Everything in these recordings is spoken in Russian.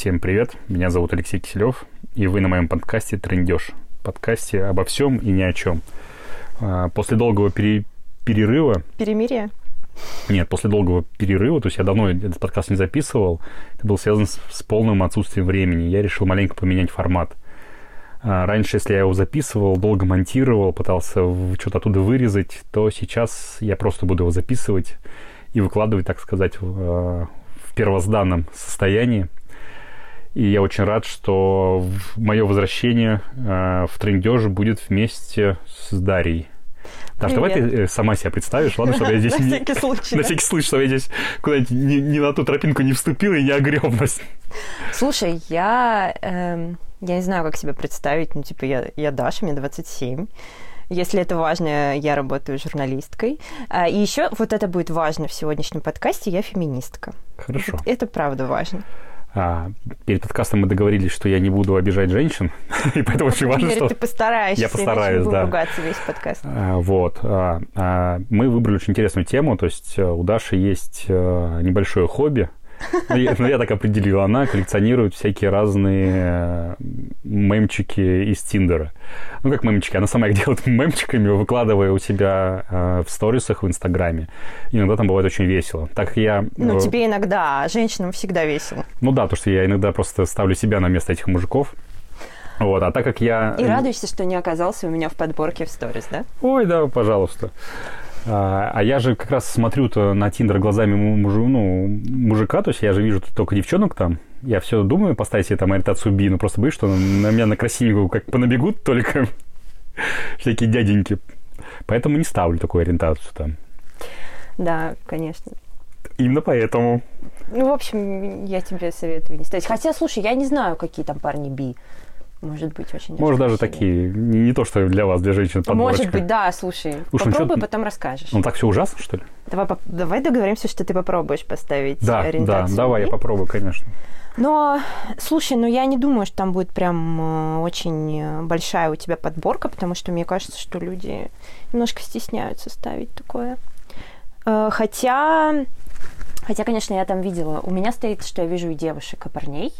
Всем привет, меня зовут Алексей Киселев, и вы на моем подкасте «Трендеж». Подкасте обо всем и ни о чем. А, после долгого пере- перерыва... Перемирие? Нет, после долгого перерыва, то есть я давно этот подкаст не записывал, это был связан с, с полным отсутствием времени. Я решил маленько поменять формат. А, раньше, если я его записывал, долго монтировал, пытался что-то оттуда вырезать, то сейчас я просто буду его записывать и выкладывать, так сказать, в, а, в первозданном состоянии. И я очень рад, что мое возвращение э, в трендеж будет вместе с Дарьей. Даш, давай ты э, сама себя представишь, ладно, чтобы я здесь... На всякий случай. На всякий случай, чтобы я здесь куда-нибудь не, на ту тропинку не вступила и не огреб нас. Слушай, я... Эм, я не знаю, как себя представить. Ну, типа, я, я Даша, мне 27. Если это важно, я работаю журналисткой. А, и еще вот это будет важно в сегодняшнем подкасте, я феминистка. Хорошо. Это, это правда важно. А, перед подкастом мы договорились, что я не буду обижать женщин, и поэтому очень важно, что... ты постараешься, я постараюсь, да. ругаться весь подкаст. А, вот. А, а, мы выбрали очень интересную тему, то есть э, у Даши есть а, небольшое хобби, ну, я, ну, я так определил, она коллекционирует всякие разные э, мемчики из Тиндера. Ну, как мемчики, она сама их делает мемчиками, выкладывая у себя э, в сторисах в Инстаграме. Иногда там бывает очень весело. Так я... Ну, э, тебе иногда, а женщинам всегда весело. Ну да, потому что я иногда просто ставлю себя на место этих мужиков. Вот, а так как я... И радуешься, что не оказался у меня в подборке в сторис, да? Ой, да, пожалуйста. А, а я же как раз смотрю-то на Тиндер глазами мужу, ну, мужика, то есть я же вижу только девчонок там. Я все думаю поставить себе там ориентацию би, но просто боюсь, что на меня на красивенькую как понабегут только всякие дяденьки. Поэтому не ставлю такую ориентацию там. Да, конечно. Именно поэтому. Ну, в общем, я тебе советую не ставить. Хотя, слушай, я не знаю, какие там парни би может быть очень Может, даже такие, не, не то, что для вас, для женщин подборочка. Может быть, да, слушай, слушай ну попробуй, потом расскажешь. Ну, так все ужасно, что ли? Давай, давай договоримся, что ты попробуешь поставить да, ориентацию. Да, давай, я попробую, конечно. Но, слушай, ну я не думаю, что там будет прям э, очень большая у тебя подборка, потому что мне кажется, что люди немножко стесняются ставить такое. Э, хотя, хотя, конечно, я там видела, у меня стоит, что я вижу и девушек, и парней.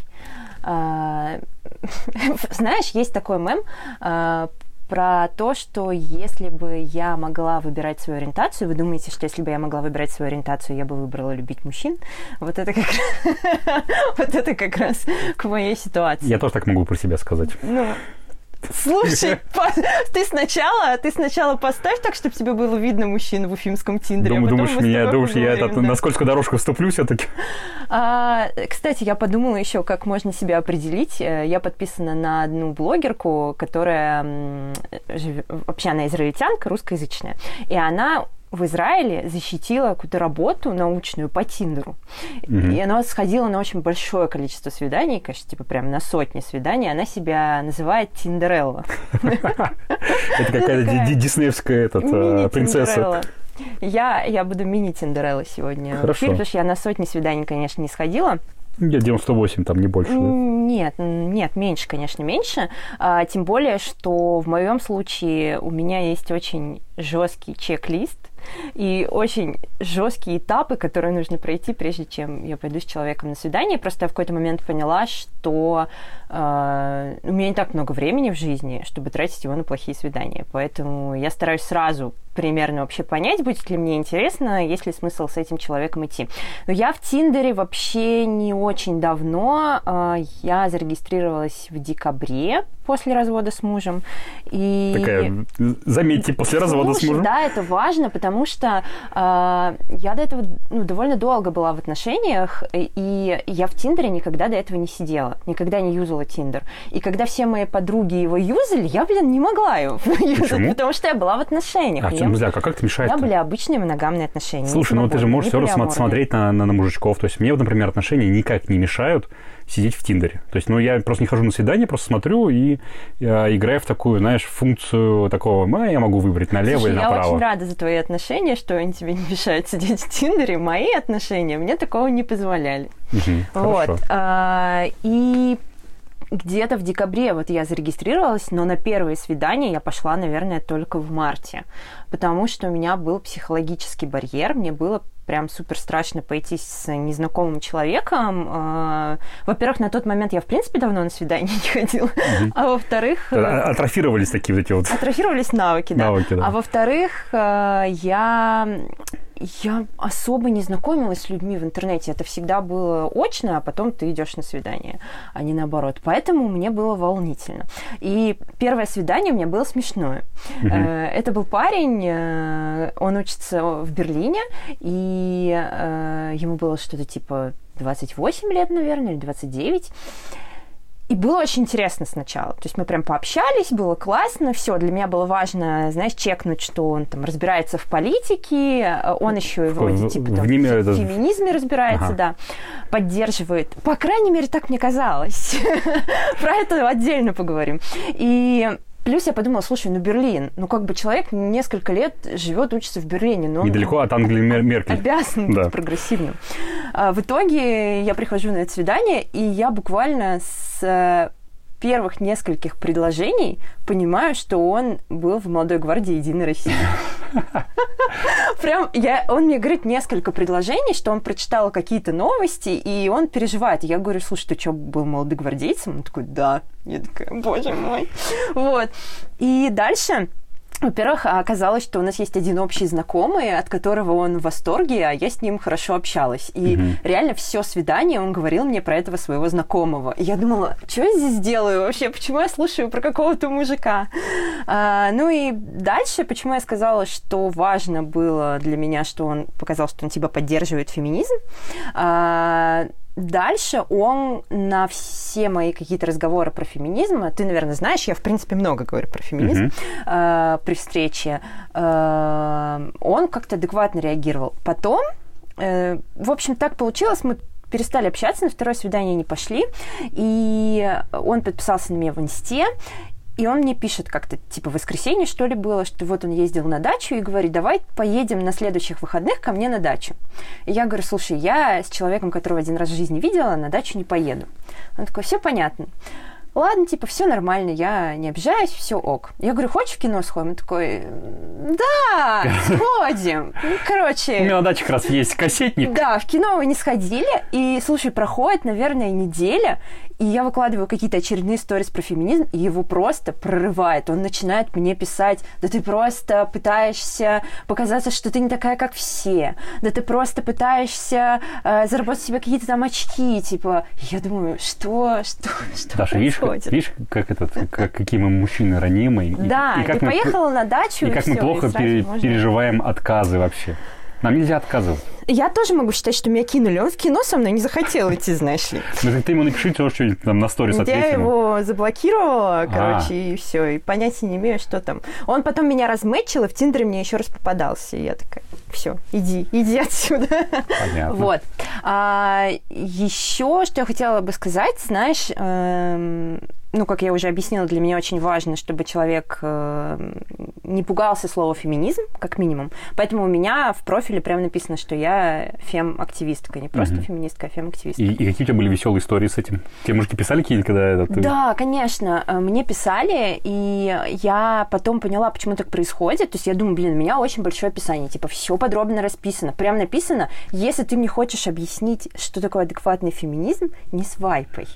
А, знаешь, есть такой мем а, про то, что если бы я могла выбирать свою ориентацию, вы думаете, что если бы я могла выбирать свою ориентацию, я бы выбрала любить мужчин? Вот это как, вот это как раз к моей ситуации. Я тоже так могу про себя сказать. Ну, Слушай, ты сначала, ты сначала поставь так, чтобы тебе было видно мужчин в уфимском Тиндере. Думаю, а думаешь, меня, думаешь, я этот, да. на сколько дорожку вступлю все-таки? А, кстати, я подумала еще, как можно себя определить. Э, я подписана на одну блогерку, которая вообще она израильтянка, русскоязычная, и она в Израиле защитила какую-то работу научную по Тиндеру. Mm-hmm. И она сходила на очень большое количество свиданий, конечно, типа прям на сотни свиданий. Она себя называет Тиндерелла. Это какая-то диснеевская э, принцесса. Я, я буду мини-Тиндерелла сегодня Хорошо. потому что я на сотни свиданий, конечно, не сходила. Я 98, там не больше. Да? Нет, нет, меньше, конечно, меньше. А, тем более, что в моем случае у меня есть очень жесткий чек-лист и очень жесткие этапы, которые нужно пройти, прежде чем я пойду с человеком на свидание. Просто я в какой-то момент поняла, что э, у меня не так много времени в жизни, чтобы тратить его на плохие свидания. Поэтому я стараюсь сразу примерно вообще понять, будет ли мне интересно, есть ли смысл с этим человеком идти. Но я в Тиндере вообще не очень давно. Э, я зарегистрировалась в декабре после развода с мужем. И... Такая, заметьте, после развода Слушай, с мужем. Да, это важно, потому что э, я до этого ну, довольно долго была в отношениях, и я в Тиндере никогда до этого не сидела, никогда не юзала Тиндер. И когда все мои подруги его юзали, я, блин, не могла его юзать, потому что я была в отношениях. А чем, друзья, как, как это мешает? У меня были обычные моногамные отношения. Слушай, ну ты же можешь все равно смотреть на, на, на мужичков. То есть мне, например, отношения никак не мешают сидеть в Тиндере. То есть, ну, я просто не хожу на свидание, просто смотрю и э, играю в такую, знаешь, функцию такого, а, я могу выбрать налево Слушай, или направо. я очень рада за твои отношения, что они тебе не мешают сидеть в Тиндере. Мои отношения мне такого не позволяли. Угу, вот. А, и где-то в декабре вот я зарегистрировалась, но на первое свидание я пошла, наверное, только в марте, потому что у меня был психологический барьер, мне было прям супер страшно пойти с незнакомым человеком. Э, во-первых, на тот момент я, в принципе, давно на свидание не ходила. Угу. А во-вторых... Атрофировались такие вот эти вот... Атрофировались навыки, да. Навыки, да. А во-вторых, я я особо не знакомилась с людьми в интернете. Это всегда было очно, а потом ты идешь на свидание, а не наоборот. Поэтому мне было волнительно. И первое свидание у меня было смешное. Угу. Это был парень, э, он учится в Берлине, и э, ему было что-то типа 28 лет, наверное, или 29. И было очень интересно сначала. То есть мы прям пообщались, было классно, все. Для меня было важно, знаешь, чекнуть, что он там разбирается в политике, он еще и вроде в, типа там, в, в феминизме разбирается, ага. да, поддерживает. По крайней мере, так мне казалось. Про это отдельно поговорим. И Плюс я подумала, слушай, ну Берлин, ну как бы человек несколько лет живет, учится в Берлине, но недалеко от Англии Меркель. Обязан да. быть прогрессивным. А, в итоге я прихожу на это свидание, и я буквально с первых нескольких предложений понимаю, что он был в молодой гвардии Единой России. Прям я, он мне говорит несколько предложений, что он прочитал какие-то новости, и он переживает. Я говорю, слушай, ты что, был молодогвардейцем? Он такой, да. Я такая, боже мой. Вот. И дальше во-первых, оказалось, что у нас есть один общий знакомый, от которого он в восторге, а я с ним хорошо общалась. И угу. реально все свидание он говорил мне про этого своего знакомого. И я думала, что я здесь делаю вообще? Почему я слушаю про какого-то мужика? А, ну и дальше, почему я сказала, что важно было для меня, что он показал, что он типа поддерживает феминизм. А, Дальше он на все мои какие-то разговоры про феминизм, ты, наверное, знаешь, я, в принципе, много говорю про феминизм mm-hmm. э, при встрече, э, он как-то адекватно реагировал. Потом, э, в общем, так получилось, мы перестали общаться, на второе свидание не пошли, и он подписался на меня в инсте, и он мне пишет как-то, типа, в воскресенье, что ли, было, что вот он ездил на дачу и говорит, давай поедем на следующих выходных ко мне на дачу. И я говорю, слушай, я с человеком, которого один раз в жизни видела, на дачу не поеду. Он такой, все понятно ладно, типа, все нормально, я не обижаюсь, все ок. Я говорю, хочешь в кино сходим? Он такой, да, сходим. Ну, короче... У меня на даче как раз есть кассетник. Да, в кино мы не сходили, и, слушай, проходит, наверное, неделя, и я выкладываю какие-то очередные сторис про феминизм, и его просто прорывает. Он начинает мне писать, да ты просто пытаешься показаться, что ты не такая, как все. Да ты просто пытаешься э, заработать себе какие-то там очки. Типа, я думаю, что, что, что Даша, видишь, видишь, как этот, как, какие мы мужчины ранимые. Да, и, и как ты мы, поехала на дачу, и, и как мы плохо пере, переживаем отказы вообще. Нам нельзя отказывать. Я тоже могу считать, что меня кинули. Он в кино со мной не захотел идти, знаешь ли. Ну, ты ему напиши что-нибудь там на сторис Я его заблокировала, короче, и все. И понятия не имею, что там. Он потом меня размечил, и в Тиндере мне еще раз попадался. И я такая, все, иди, иди отсюда. Понятно. Вот. А, еще, что я хотела бы сказать, знаешь, эм, ну, как я уже объяснила, для меня очень важно, чтобы человек э, не пугался слова феминизм, как минимум. Поэтому у меня в профиле прямо написано, что я фем-активистка, не просто угу. феминистка, а фем-активистка. И, и какие у тебя были веселые истории с этим? Тебе мужики писали какие-нибудь, когда это ты... Да, конечно. Э, мне писали, и я потом поняла, почему так происходит. То есть я думаю, блин, у меня очень большое описание, типа все подробно расписано. Прям написано, если ты мне хочешь объяснить, что такое адекватный феминизм, не свайпай.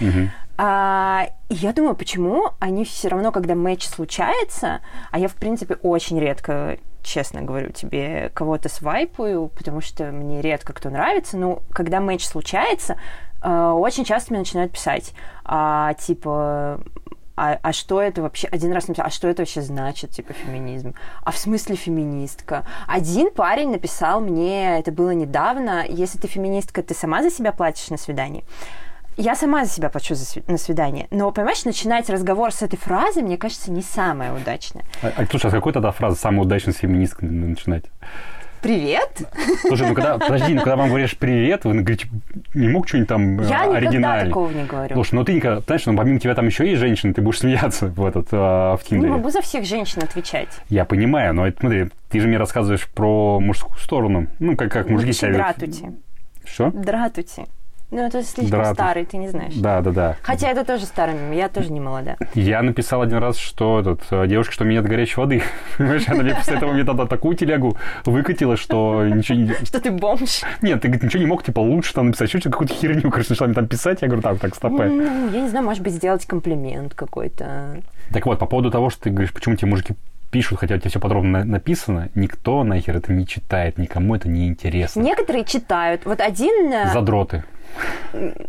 Угу. А, я думаю, почему они все равно, когда матч случается, а я, в принципе, очень редко, честно говорю тебе, кого-то свайпаю, потому что мне редко кто нравится, но когда матч случается, э, очень часто мне начинают писать, а, типа, а, а что это вообще, один раз написал, а что это вообще значит, типа, феминизм? А в смысле феминистка? Один парень написал мне, это было недавно, если ты феминистка, ты сама за себя платишь на свидании я сама за себя плачу за сви- на свидание. Но, понимаешь, начинать разговор с этой фразы, мне кажется, не самое удачное. А, а слушай, а какой тогда фраза самая удачная с феминисткой начинать? Привет. Слушай, ну когда, подожди, ну когда вам говоришь привет, вы говорите, не мог что-нибудь там Я оригинальное? никогда такого не говорю. Слушай, ну ты никогда, знаешь, ну помимо тебя там еще есть женщины, ты будешь смеяться в этот, а, в Тиндере. Не могу за всех женщин отвечать. Я понимаю, но смотри, ты же мне рассказываешь про мужскую сторону, ну как, как мужики себя Дратути. Что? Дратути. Ну, это слишком Дратов. старый, ты не знаешь. Да, да, да. Хотя это тоже старый я тоже не молода. Я написал один раз, что этот, э, девушка, что меня нет горячей воды. Понимаешь, она мне после этого мне тогда такую телегу выкатила, что ничего не... Что ты бомж? Нет, ты ничего не мог, типа, лучше там написать, еще какую-то херню, короче, начала мне там писать. Я говорю, так, так, стопэ. Ну, я не знаю, может быть, сделать комплимент какой-то. Так вот, по поводу того, что ты говоришь, почему тебе мужики пишут, хотя у тебя все подробно на- написано, никто нахер это не читает, никому это не интересно. Некоторые читают. Вот один... э, Задроты.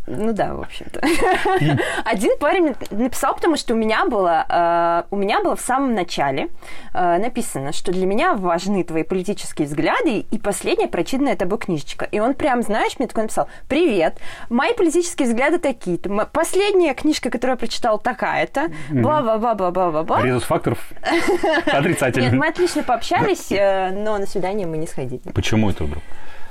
Ну да, в общем-то. Один парень написал, потому что у меня было, э, у меня было в самом начале э, написано, что для меня важны твои политические взгляды и последняя прочитанная тобой книжечка. И он прям, знаешь, мне такой написал, привет, мои политические взгляды такие-то, М- последняя книжка, которую я прочитал, такая-то, бла-бла-бла-бла-бла-бла. Резус факторов Нет, отрицательный. мы отлично пообщались, э, но на свидание мы не сходили. Почему это вдруг?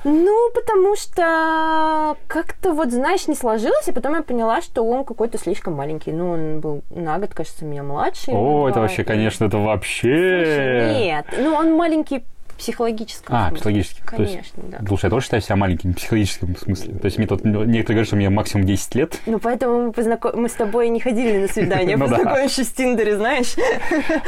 Ну, потому что как-то вот, знаешь, не сложилось, и потом я поняла, что он какой-то слишком маленький. Ну, он был на год, кажется, меня младше. О, это вообще, и- конечно, это Слушай, вообще... Нет, ну он маленький психологическом А, смысле. психологически. То есть- Конечно, да. Слушай, я тоже считаю себя маленьким в психологическом смысле. То есть мне тут некоторые говорят, что мне максимум 10 лет. Ну, поэтому мы, познаком- мы с тобой не ходили на свидание, да. познакомившись в Тиндере, знаешь.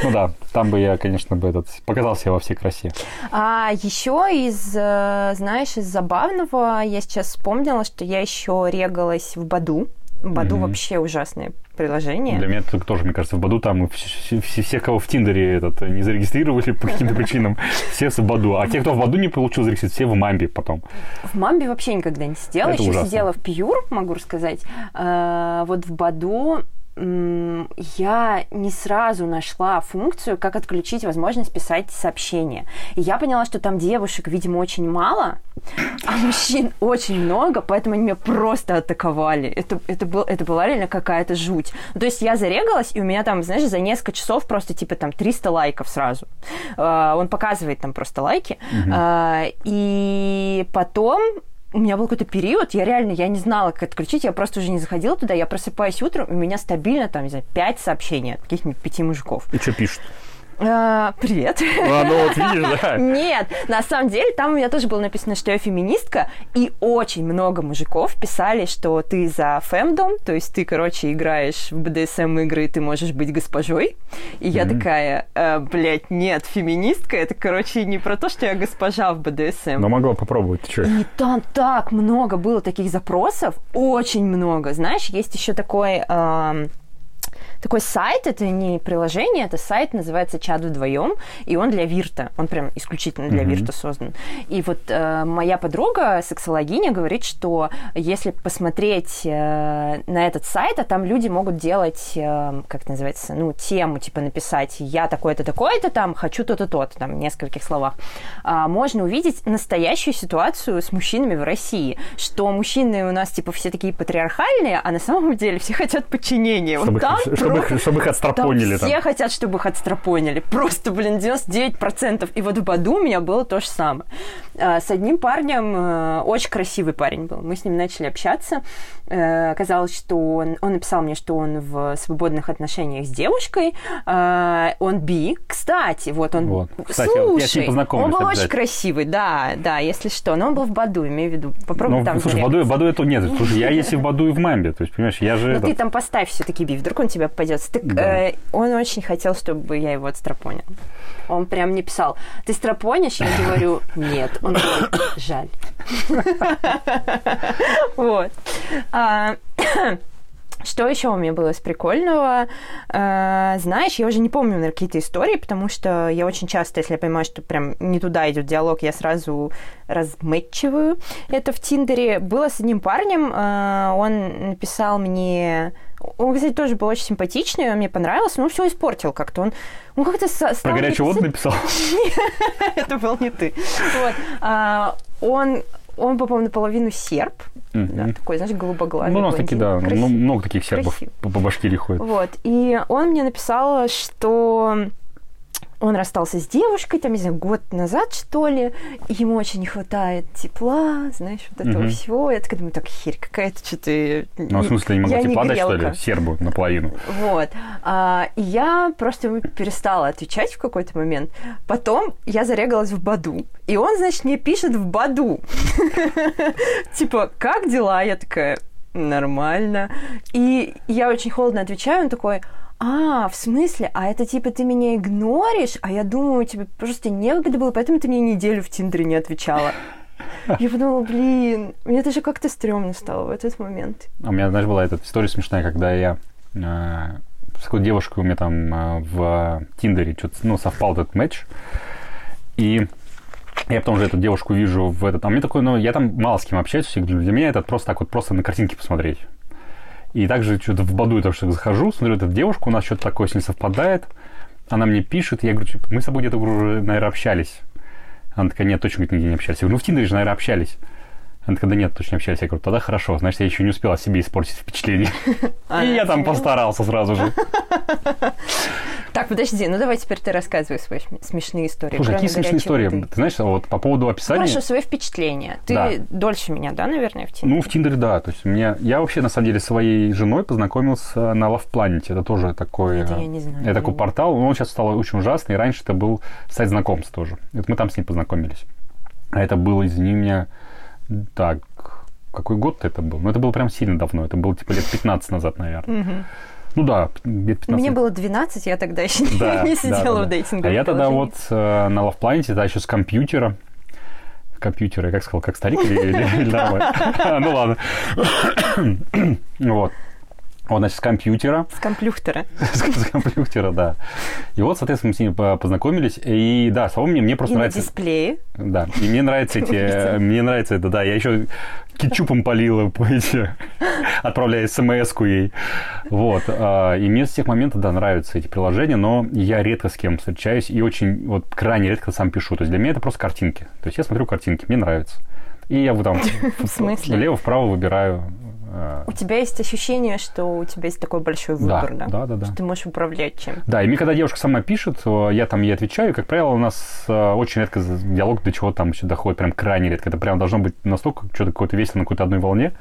Ну да, там бы я, конечно, бы этот показал себя во всей красе. А еще из, э, знаешь, из забавного я сейчас вспомнила, что я еще регалась в Баду. Баду Мгм. вообще ужасное приложение. Для меня это тоже, мне кажется, в Баду там все, все, все, кого в Тиндере этот, не зарегистрировали по каким-то причинам, все в Баду. А те, кто в Баду не получил зарегистрировать, все в Мамбе потом. В Мамбе вообще никогда не сидела. Это Еще ужасно. сидела в Пьюр, могу рассказать. А, вот в Баду я не сразу нашла функцию, как отключить возможность писать сообщения. И я поняла, что там девушек, видимо, очень мало, а мужчин очень много, поэтому они меня просто атаковали. Это, это, был, это была реально какая-то жуть. Ну, то есть я зарегалась, и у меня там, знаешь, за несколько часов просто типа там 300 лайков сразу. А, Он показывает там просто лайки. А, И потом у меня был какой-то период, я реально, я не знала, как отключить, я просто уже не заходила туда, я просыпаюсь утром, у меня стабильно там, не знаю, 5 сообщений от каких-нибудь пяти мужиков. И что пишут? А, Привет. А, ну вот видишь, да. Нет, на самом деле там у меня тоже было написано, что я феминистка, и очень много мужиков писали, что ты за фемдом, то есть ты, короче, играешь в БДСМ игры, и ты можешь быть госпожой. И я Мгм. такая, «Э, блядь, нет, феминистка, это, короче, не про то, что я госпожа в БДСМ. Но могла попробовать, ты что? И там так много было таких запросов, очень много. Знаешь, есть еще такой... ам, такой сайт, это не приложение, это сайт, называется «Чат вдвоем», и он для Вирта, он прям исключительно для Мгм. Вирта создан. И вот э, моя подруга, сексологиня, говорит, что если посмотреть э, на этот сайт, а там люди могут делать, э, как это называется, ну, тему, типа написать «я такой-то, такой-то, там, хочу то-то, то-то», там, в нескольких словах, а, можно увидеть настоящую ситуацию с мужчинами в России, что мужчины у нас, типа, все такие патриархальные, а на самом деле все хотят подчинения. Чтобы, вот там их, чтобы, их, чтобы их там отстрапонили там. все хотят, чтобы их отстрапонили. Просто, блин, 99%. И вот в Баду у меня было то же самое. А, С одним парнем, э, очень красивый парень был. Мы с ним начали общаться. Э, Оказалось, что он, он написал мне, что он в свободных отношениях с девушкой. А, Он би. Кстати, вот он... Вот. Кстати, вот я с ним Слушай, он был очень красивый, да, да, если что. Но он был в Баду, имею в виду. Попробуй Ну, там слушай, в. Баду, Баду это нет. Слушай, я есть и в Баду, и в Мамбе. То есть, понимаешь, я же... Ну ты там поставь все-таки би, вдруг он тебе попадется. Так Да. э, он очень хотел, чтобы я его отстрапонила. Он прям мне писал, ты страпонишь? Я говорю, нет. Он такой, жаль. Вот. А, Что еще у меня было из прикольного? Э, Знаешь, я уже не помню наверное, какие-то истории, потому что я очень часто, если я понимаю, что прям не туда идет диалог, я сразу размэтчиваю это в Тиндере. Было с одним парнем, э, он написал мне... Он, кстати, тоже был очень симпатичный, он мне понравился, но все испортил как-то. Он, он как-то Про стал мне горячую воду написал? это был не ты. А, он, он, по-моему, наполовину серб. Да, такой, знаешь, голубоглазый. Ну, у нас такие, да, ну, Красивый. много таких сербов по, по Башкирии ходят. Вот. И он мне написал, что он расстался с девушкой, там, не знаю, год назад, что ли, и ему очень не хватает тепла, знаешь, вот этого Мгм. всего. Я такая думаю, так, херь какая-то, что ты... Ну, в смысле, я тепла дать, что ли, сербу наполовину? Вот. А, и я просто ему перестала отвечать в какой-то момент. Потом я зарегалась в Баду. И он, значит, мне пишет в Баду. Типа, как дела? Я такая, нормально. И я очень холодно отвечаю, он такой, а, в смысле? А это типа ты меня игноришь? А я думаю, тебе просто некогда было, поэтому ты мне неделю в Тиндере не отвечала. Я подумала, блин, мне даже как-то стрёмно стало в этот момент. А у меня, знаешь, была эта история смешная, когда я э, с какой девушкой у меня там э, в Тиндере что-то, ну, совпал этот матч. И я потом уже эту девушку вижу в этот... А мне такой, ну, я там мало с кем общаюсь, для меня это просто так вот, просто на картинке посмотреть. И также что-то в Баду это что захожу, смотрю, эту девушку, у нас что-то такое с ней совпадает. Она мне пишет, я говорю, мы с тобой где-то наверное, общались. Она такая, нет, точно нигде не общались. Я говорю, ну в Тиндере же, наверное, общались. Она такая, да нет, точно общались. Я говорю, тогда хорошо, значит, я еще не успела себе испортить впечатление. И я там постарался сразу же. Так, подожди, ну давай теперь ты рассказывай свои смешные истории. Слушай, какие смешные истории? Ты знаешь, вот по поводу описания... Хорошо, свои впечатления. Ты дольше меня, да, наверное, в Тиндере? Ну, в Тиндере, да. То есть меня... Я вообще, на самом деле, своей женой познакомился на Love Planet. Это тоже такой... Это я не знаю. Это такой портал. Он сейчас стал очень ужасный. Раньше это был сайт знакомств тоже. Это мы там с ней познакомились. А это было, извини меня, так, какой год это был? Ну, это было прям сильно давно. Это было, типа, лет 15 назад, наверное. Ну да, лет 15. Мне было 12, я тогда еще да, не сидела да, да, в дейтинге. А я тогда вот э, на Love Planet, это еще с компьютера, компьютера, я как сказал, как старик или, или, или нормально? Ну ладно. Вот. Вот, значит, с компьютера. С компьютера. с, компьютера, да. И вот, соответственно, мы с ними познакомились. И да, словом, мне, мне просто и нравится... на дисплее. Да, и мне нравится эти... Мне нравится это, да. Я еще кетчупом полила, эти, отправляя смс-ку ей. Вот. А, и мне с тех моментов, да, нравятся эти приложения, но я редко с кем встречаюсь и очень, вот, крайне редко сам пишу. То есть для меня это просто картинки. То есть я смотрю картинки, мне нравится. И я вот там влево-вправо выбираю а. У тебя есть ощущение, что у тебя есть такой большой выбор, да? Да, да, да. Что ты можешь управлять чем. Да, и мне когда девушка сама пишет, я там ей отвечаю, как правило, у нас э, очень редко диалог до чего там еще доходит, прям крайне редко. Это прям должно быть настолько что-то какое-то весело на какой-то одной волне.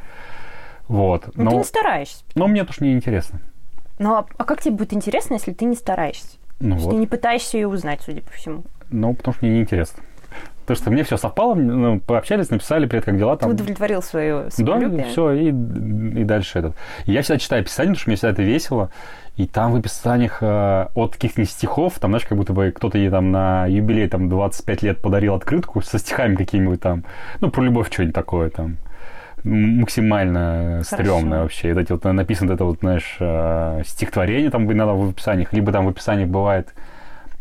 Вот. Но, ну, но ты не стараешься. Но мне тоже не интересно. Ну, а, а как тебе будет интересно, если ты не стараешься? Ну, вот. Ты не пытаешься ее узнать, судя по всему. Ну, потому что мне неинтересно. Потому что мне все совпало, ну, пообщались, написали, привет, как дела там. Ты удовлетворил свое Да, все, и, и дальше этот. Я всегда читаю описание, потому что мне всегда это весело. И там в описаниях э, от каких-нибудь стихов, там, знаешь, как будто бы кто-то ей там на юбилей там 25 лет подарил открытку со стихами какими-нибудь там, ну, про любовь что-нибудь такое там максимально стрёмное вообще. И эти вот написано это вот, знаешь, э, стихотворение там иногда в описаниях, либо там в описаниях бывает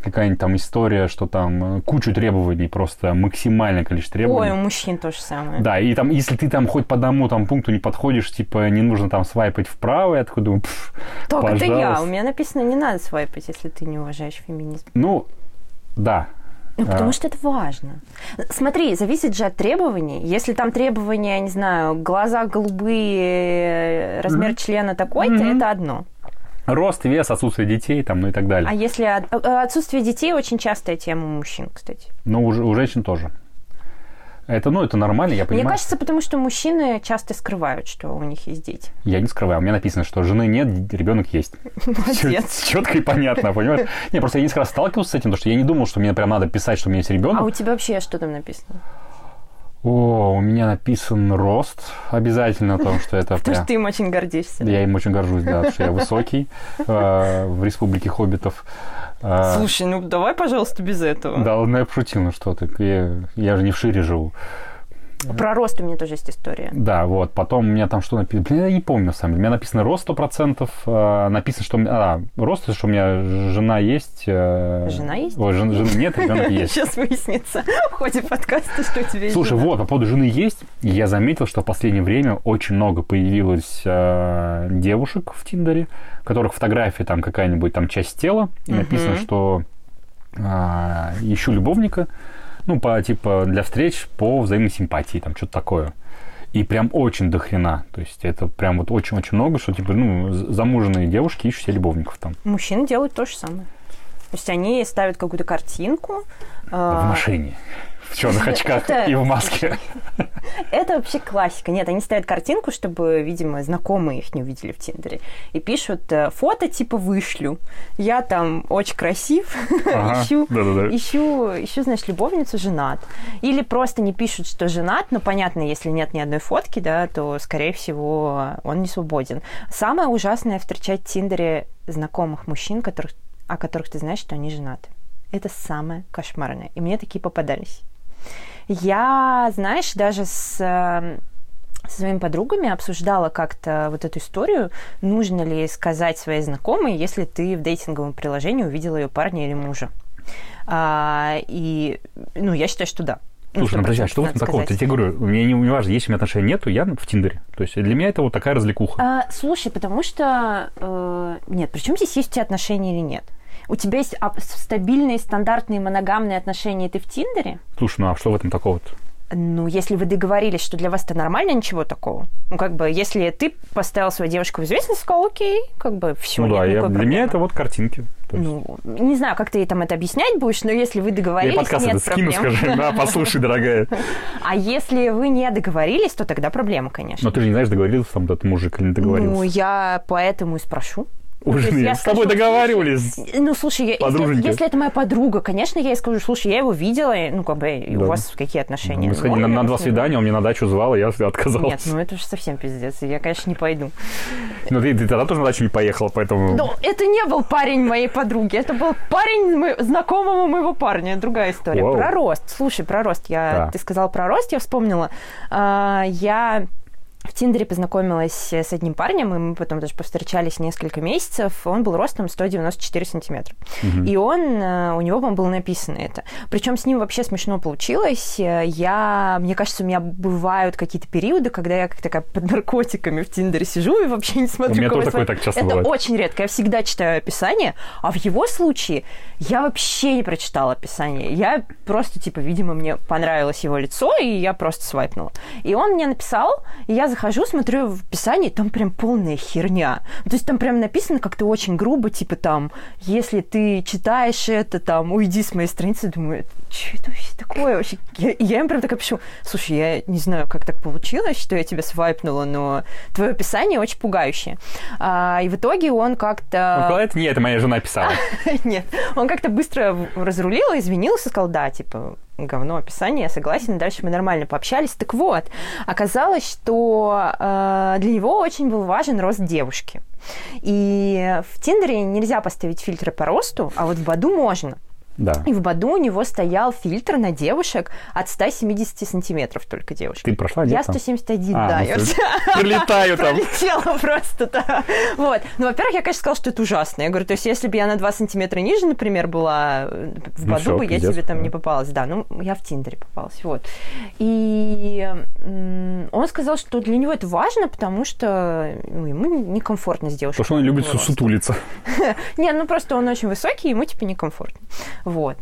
какая-нибудь там история, что там э, кучу требований, просто максимальное количество требований. Ой, у мужчин то же самое. Да, и там, если ты там хоть по одному там пункту не подходишь, типа, не нужно там свайпать вправо, я такой думаю, Только пожалуйста. это я, у меня написано, не надо свайпать, если ты не уважаешь феминизм. Ну, да, ну, потому а. что это важно. Смотри, зависит же от требований. Если там требования, не знаю, глаза голубые, размер mm-hmm. члена такой-то, mm-hmm. это одно. Рост, вес, отсутствие детей, там, ну и так далее. А если э, отсутствие детей очень частая тема у мужчин, кстати. Ну, у, у женщин тоже. Это, ну, это нормально, я понимаю. Мне кажется, потому что мужчины часто скрывают, что у них есть дети. Я не скрываю. У меня написано, что жены нет, ребенок есть. Молодец. Четко и понятно, понимаешь? Не, просто я несколько раз сталкивался с этим, потому что я не думал, что мне прям надо писать, что у меня есть ребенок. А у тебя вообще что там написано? О, у меня написан рост обязательно, потому что это... Потому что ты им очень гордишься. Я им очень горжусь, да, потому что я высокий э, в республике хоббитов. Э, Слушай, ну давай, пожалуйста, без этого. Да, ладно, я пошутил, ну что ты, я же не в шире живу. Про рост у меня тоже есть история. Да, вот. Потом у меня там что написано? Блин, я не помню, на самом деле. У меня написано рост 100%. Э, написано, что... А, рост, что у меня жена есть. Э... Жена есть? Ой, жен, жен, нет, ребенок есть. Сейчас выяснится в ходе подкаста, что у тебя есть Слушай, вот, по поводу жены есть. Я заметил, что в последнее время очень много появилось э, девушек в Тиндере, у которых фотография там какая-нибудь там часть тела. И написано, что э, ищу любовника ну, по, типа, для встреч по взаимной симпатии, там, что-то такое. И прям очень дохрена. То есть это прям вот очень-очень много, что, типа, ну, замуженные девушки ищут себе любовников там. Мужчины делают то же самое. То есть они ставят какую-то картинку. В машине. В черных очках Это- и в маске. Это вообще классика. Нет, они ставят картинку, чтобы, видимо, знакомые их не увидели в Тиндере. И пишут э, фото типа вышлю. Я там очень красив, Ага, ищу, ищу, ищу, значит, любовницу, женат. Или просто не пишут, что женат, но понятно, если нет ни одной фотки, да, то, скорее всего, он не свободен. Самое ужасное встречать в Тиндере знакомых мужчин, которых, о которых ты знаешь, что они женаты. Это самое кошмарное. И мне такие попадались. Я, знаешь, даже с э, со своими подругами обсуждала как-то вот эту историю, нужно ли сказать своей знакомой, если ты в дейтинговом приложении увидела ее парня или мужа. А, и, ну, я считаю, что да. Ну, Слушай, ну подожди, а 100% что в этом такого? Я тебе говорю, мне не, не важно, есть у меня отношения нету, я в Тиндере. То есть для меня это вот такая развлекуха. А, слушай, потому что... э, нет, причем здесь есть у тебя отношения или нет? У тебя есть стабильные, стандартные, моногамные отношения, и ты в Тиндере? Слушай, ну а что в этом такого-то? Ну, если вы договорились, что для вас это нормально, ничего такого. Ну, как бы, если ты поставил свою девушку в известность, сказал, окей, как бы все. ну да, я, для меня это вот картинки. Есть Ну, не знаю, как ты ей там это объяснять будешь, но если вы я договорились, подкаст нет это скину, скажи, да, послушай, дорогая. А если вы не договорились, то тогда проблема, конечно. Но ты же не знаешь, договорился там этот мужик или не Ну, договорился. я поэтому и спрошу. У то есть жены. я С тобой договаривались. Ну, слушай, если, если это моя подруга, конечно, я ей скажу, слушай, я его видела, ну, как бы, и Да. у вас какие отношения? Мы сходили Ну, на, на два свидания, он меня на дачу звал, и я Нет, отказался. ну это же совсем пиздец, я, конечно, не пойду. Но ты, ты тогда тоже на дачу не поехала, поэтому... Но это не был парень моей подруги, это был парень мо- знакомого моего парня. Другая история. Вау. Про рост. Слушай, про рост. Я, Да. Ты сказал про рост, я вспомнила. А, я в Тиндере познакомилась с одним парнем, и мы потом даже повстречались несколько месяцев. Он был ростом 194 сантиметра. Мгм. И он, э, у него, по-моему, было написано это. Причем с ним вообще смешно получилось. Э, Я, мне кажется, у меня бывают какие-то периоды, когда я как такая под наркотиками в Тиндере сижу и вообще не смотрю, У меня тоже такое так часто Это бывает. очень редко. Я всегда читаю описание, а в его случае я вообще не прочитала описание. Я просто, типа, видимо, мне понравилось его лицо, и я просто свайпнула. И он мне написал, и я захожу, смотрю в описании, там прям полная херня. То есть там прям написано как-то очень грубо, типа там, если ты читаешь это, там, уйди с моей страницы. Думаю, что это вообще такое вообще? Я, я им прям такая пишу, слушай, я не знаю, как так получилось, что я тебя свайпнула, но твое описание очень пугающее. А, и в итоге он как-то... сказал, это моя жена писала. Нет, он как-то быстро разрулил, извинился, сказал, да, типа, говно описание, я согласен. Дальше мы нормально пообщались. Так вот, оказалось, что э, для него очень был важен рост девушки. И в Тиндере нельзя поставить фильтры по росту, а вот в Баду можно. Да. И в Баду у него стоял фильтр на девушек от 170 сантиметров только девушек. Ты прошла, Я нет? там? 171, А, да. ну я Прилетаю там. Пролетела просто, да. Вот. Ну, во-первых, я, конечно, сказала, что это ужасно. Я говорю, то есть, если бы я на 2 сантиметра ниже, например, была э, в Ну году всё, бы, я тебе там не попалась. Да, ну, я в Тиндере попалась, вот. И он сказал, что для него это важно, потому что ну, ему некомфортно с девушкой. Потому что он любит сутулиться. Не, ну просто он очень высокий, ему типа некомфортно. Вот.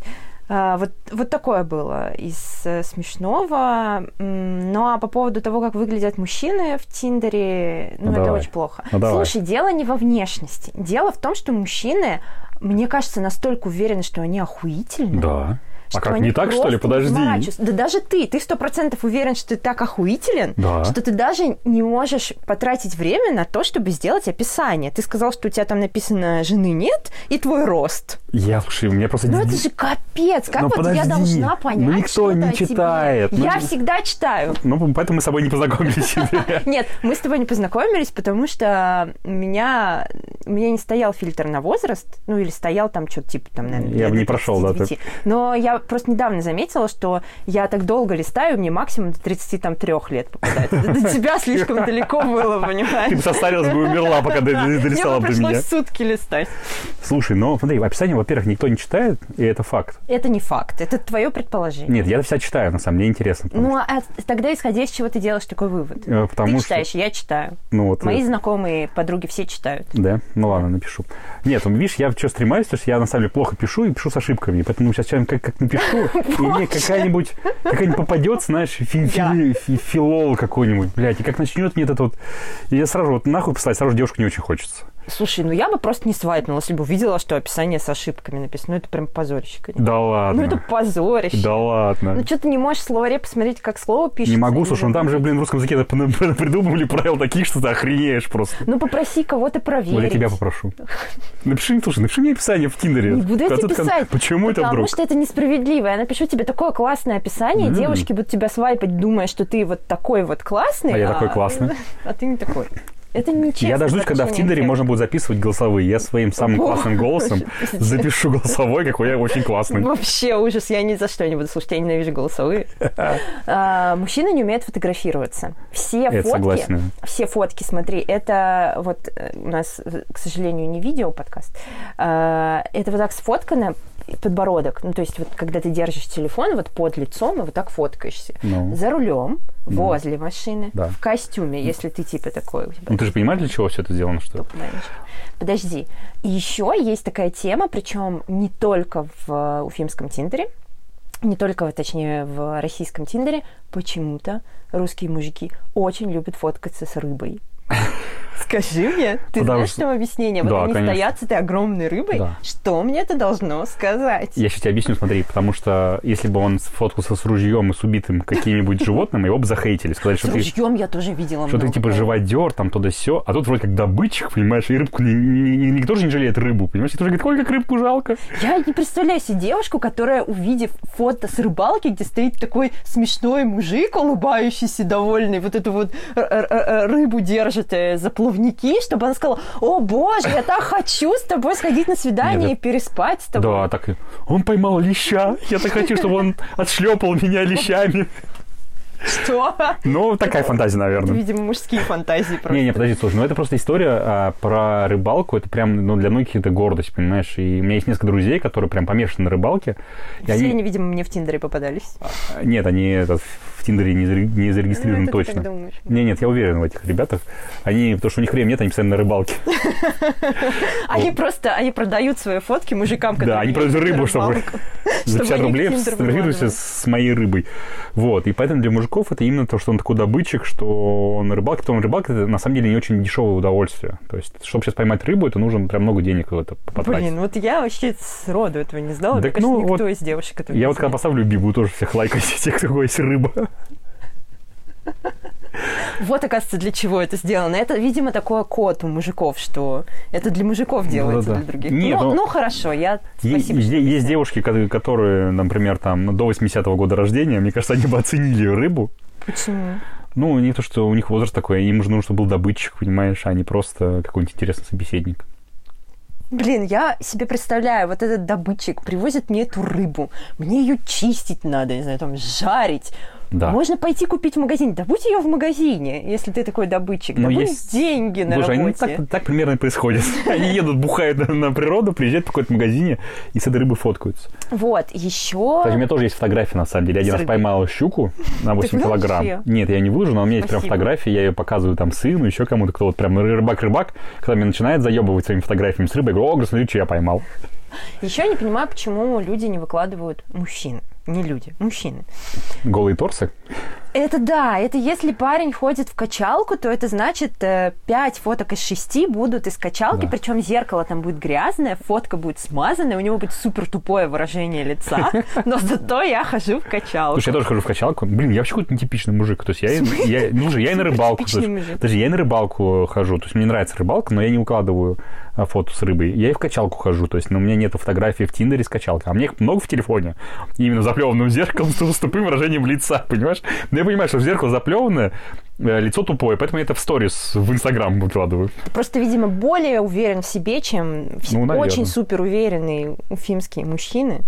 А, вот, вот такое было из э, смешного. Ну а по поводу того, как выглядят мужчины в Тиндере, ну, Ну, это давай. очень плохо. Ну, давай. Слушай, дело не во внешности. Дело в том, что мужчины, мне кажется, настолько уверены, что они охуительны. Да. А что как, они не так, что ли? Подожди. Да даже ты, ты сто процентов уверен, что ты так охуителен, Да. что ты даже не можешь потратить время на то, чтобы сделать описание. Ты сказал, что у тебя там написано «жены нет» и твой рост. Я, слушай, у меня просто... Ну это же капец! Как Ну, вот я подожди. должна понять Ну, никто не читает. Ну, Я не- всегда читаю. Ну, поэтому мы с тобой не познакомились. Нет, мы с тобой не познакомились, потому что у меня, у меня не стоял фильтр на возраст, ну или стоял там что-то типа там, наверное, Я бы не прошел, да, 39. Но я просто недавно заметила, что я так долго листаю, мне максимум до 33 лет попадает. До тебя слишком далеко было, Ты понимаешь? бы состарилась бы умерла, пока ты дорисовала до меня. пришлось сутки листать. Слушай, ну смотри, описание, во-первых, никто не читает, и это факт. Это не факт, это твое предположение. Нет, я всегда читаю, на самом деле, интересно. Ну, а тогда исходя из чего ты делаешь такой вывод? э, ты читаешь, я читаю. Ну, вот, Мои э, знакомые подруги все читают. Да? Ну ладно, напишу. Нет, ну, видишь, я что стремаюсь, потому что я на самом деле плохо пишу и пишу с ошибками. Поэтому сейчас как, как напишу, и мне какая-нибудь какая-нибудь попадет, знаешь, фи- фи- фи- филол какой-нибудь, блядь, и как начнет мне это вот. И я сразу вот нахуй послать, сразу девушку не очень хочется. Слушай, ну я бы просто не свайпнула, если бы увидела, что описание с ошибками написано. Ну это прям позорище, конечно. Да ладно. Ну это позорище. Да ладно. Ну что ты не можешь в словаре посмотреть, как слово пишется? Не могу, слушай, ну там же, блин, в русском языке придумывали правила такие, что ты охренеешь просто. Ну попроси кого-то проверить. Ну, я тебя попрошу. Напиши, слушай, напиши мне описание в Тиндере. Не буду я тебе писать. Почему это Потому вдруг? что это несправедливо. Я напишу тебе такое классное описание, девушки будут тебя свайпать, думая, что ты вот такой вот классный. А я такой классный. А ты не такой. Это нечестно. Я дождусь, когда в Тиндере можно будет записывать голосовые. Я своим самым О, классным голосом запишу голосовой, какой я очень классный. Вообще ужас, я ни за что не буду слушать, я ненавижу голосовые. А, Мужчины не умеют фотографироваться. Все Это фотки, согласен. все фотки, смотри, это вот э, у нас, э, к сожалению, не видео подкаст, а, это вот так сфоткано подбородок, ну то есть вот когда ты держишь телефон вот под лицом и вот так фоткаешься. Ну. За рулем, Ну. возле машины, Да. в костюме, если ты типа такой. тебя Ну ты же понимаешь, для чего все это сделано, что? Подожди. И еще есть такая тема, причем не только в э, уфимском Тиндере, не только, точнее, в российском Тиндере, почему-то русские мужики очень любят фоткаться с рыбой. Скажи мне, ты Потому знаешь что- там объяснение? Вот Да, они конечно. стоят с этой огромной рыбой. Да. Что мне это должно сказать? Я сейчас тебе объясню, смотри, потому что если бы он сфоткался с ружьем и с убитым каким-нибудь животным, его бы захейтили, сказали, С что ты, ружьем я тоже видела что ты типа живодер, там туда все, а тут вроде как добытчик, понимаешь, и рыбку ни- ни- ни- никто же не жалеет рыбу, понимаешь, никто же говорит, ой, как рыбку жалко. Я не представляю себе девушку, которая, увидев фото с рыбалки, где стоит такой смешной мужик, улыбающийся, довольный, вот эту вот рыбу держит э, за плавники, чтобы она сказала, о боже, я так хочу с тобой сходить на свидание Нет, и переспать с тобой. Да, так и он поймал леща, я так хочу, чтобы он отшлепал меня лещами. Что? Ну, такая фантазия, Это, наверное. видимо, мужские фантазии просто. Не, не, подожди, слушай, ну это просто история а, про рыбалку, это прям, ну, для многих это гордость, понимаешь, и у меня есть несколько друзей, которые прям помешаны на рыбалке, Все они, они, видимо, мне в Тиндере попадались. нет, они этот, в Тиндере не, заре- не зарегистрированы Ну, точно. Не, нет, я уверен в этих ребятах. Они, потому что у них времени нет, они постоянно на рыбалке. Они просто, они продают свои фотки мужикам, которые Да, они продают рыбу, чтобы за чтобы 50 они в рублей сфотографируйся с моей рыбой. Вот, и поэтому для мужиков это именно то, что он такой добытчик, что он на рыбалке, потом рыбалка это на самом деле не очень дешевое удовольствие. То есть, чтобы сейчас поймать рыбу, это нужно прям много денег в это потратить. Блин, вот я вообще сроду этого не знала. Так, ну, никто из девушек этого Я вот когда поставлю любимую, тоже всех лайкать, тех, кто есть рыба. Вот, оказывается, для чего это сделано. Это, видимо, такой код у мужиков, что это для мужиков делается, да-да. для других. Нет, ну, ну, ну, хорошо, я... Е- Спасибо, Есть, что есть девушки, ко- которые, например, там до 80-го года рождения, мне кажется, они бы оценили рыбу. Почему? Ну, не то, что у них возраст такой, им же нужно, чтобы был добытчик, понимаешь, а не просто какой-нибудь интересный собеседник. Блин, я себе представляю, вот этот добытчик привозит мне эту рыбу, мне ее чистить надо, не знаю, там, жарить. Да. Можно пойти купить в магазине. Добудь ее в магазине, если ты такой добытчик. Но Добудь есть- деньги на они работе. так, так примерно и происходит. Они едут, бухают на, на природу, приезжают в какой-то магазине и с этой рыбой фоткаются. Вот, еще... Кстати, у меня тоже есть фотографии, на самом деле. Я один раз поймал щуку на 8 выложишь килограмм. Нет, я не выложу, но у меня есть прям фотографии, я ее показываю там сыну, еще кому-то, кто вот прям рыбак-рыбак, когда меня начинает заебывать своими фотографиями с рыбой, я говорю, о, смотри, что я поймал. Еще я не понимаю, почему люди не выкладывают мужчин. Не люди, мужчины. Голые торсы. Это да, это если парень ходит в качалку, то это значит э, 5 фоток из 6 будут из качалки, Да. причем зеркало там будет грязное, фотка будет смазанная, у него будет супер тупое выражение лица, но зато я хожу в качалку. Слушай, я тоже хожу в качалку. Блин, я вообще какой-то нетипичный мужик. То есть я, я, ну, же, я и на рыбалку. Подожди, я и на рыбалку хожу. То есть мне нравится рыбалка, но я не укладываю а, фото с рыбой. Я и в качалку хожу. То есть ну, у меня нет фотографий в Тиндере с качалкой. А мне их много в телефоне. И именно заплеванным зеркалом с тупым выражением лица, понимаешь? Но я понимаю, что зеркало заплеванное, э, лицо тупое, поэтому я это в сторис в Инстаграм выкладываю. Просто, видимо, более уверен в себе, чем Ну, очень супер уверенные уфимские мужчины.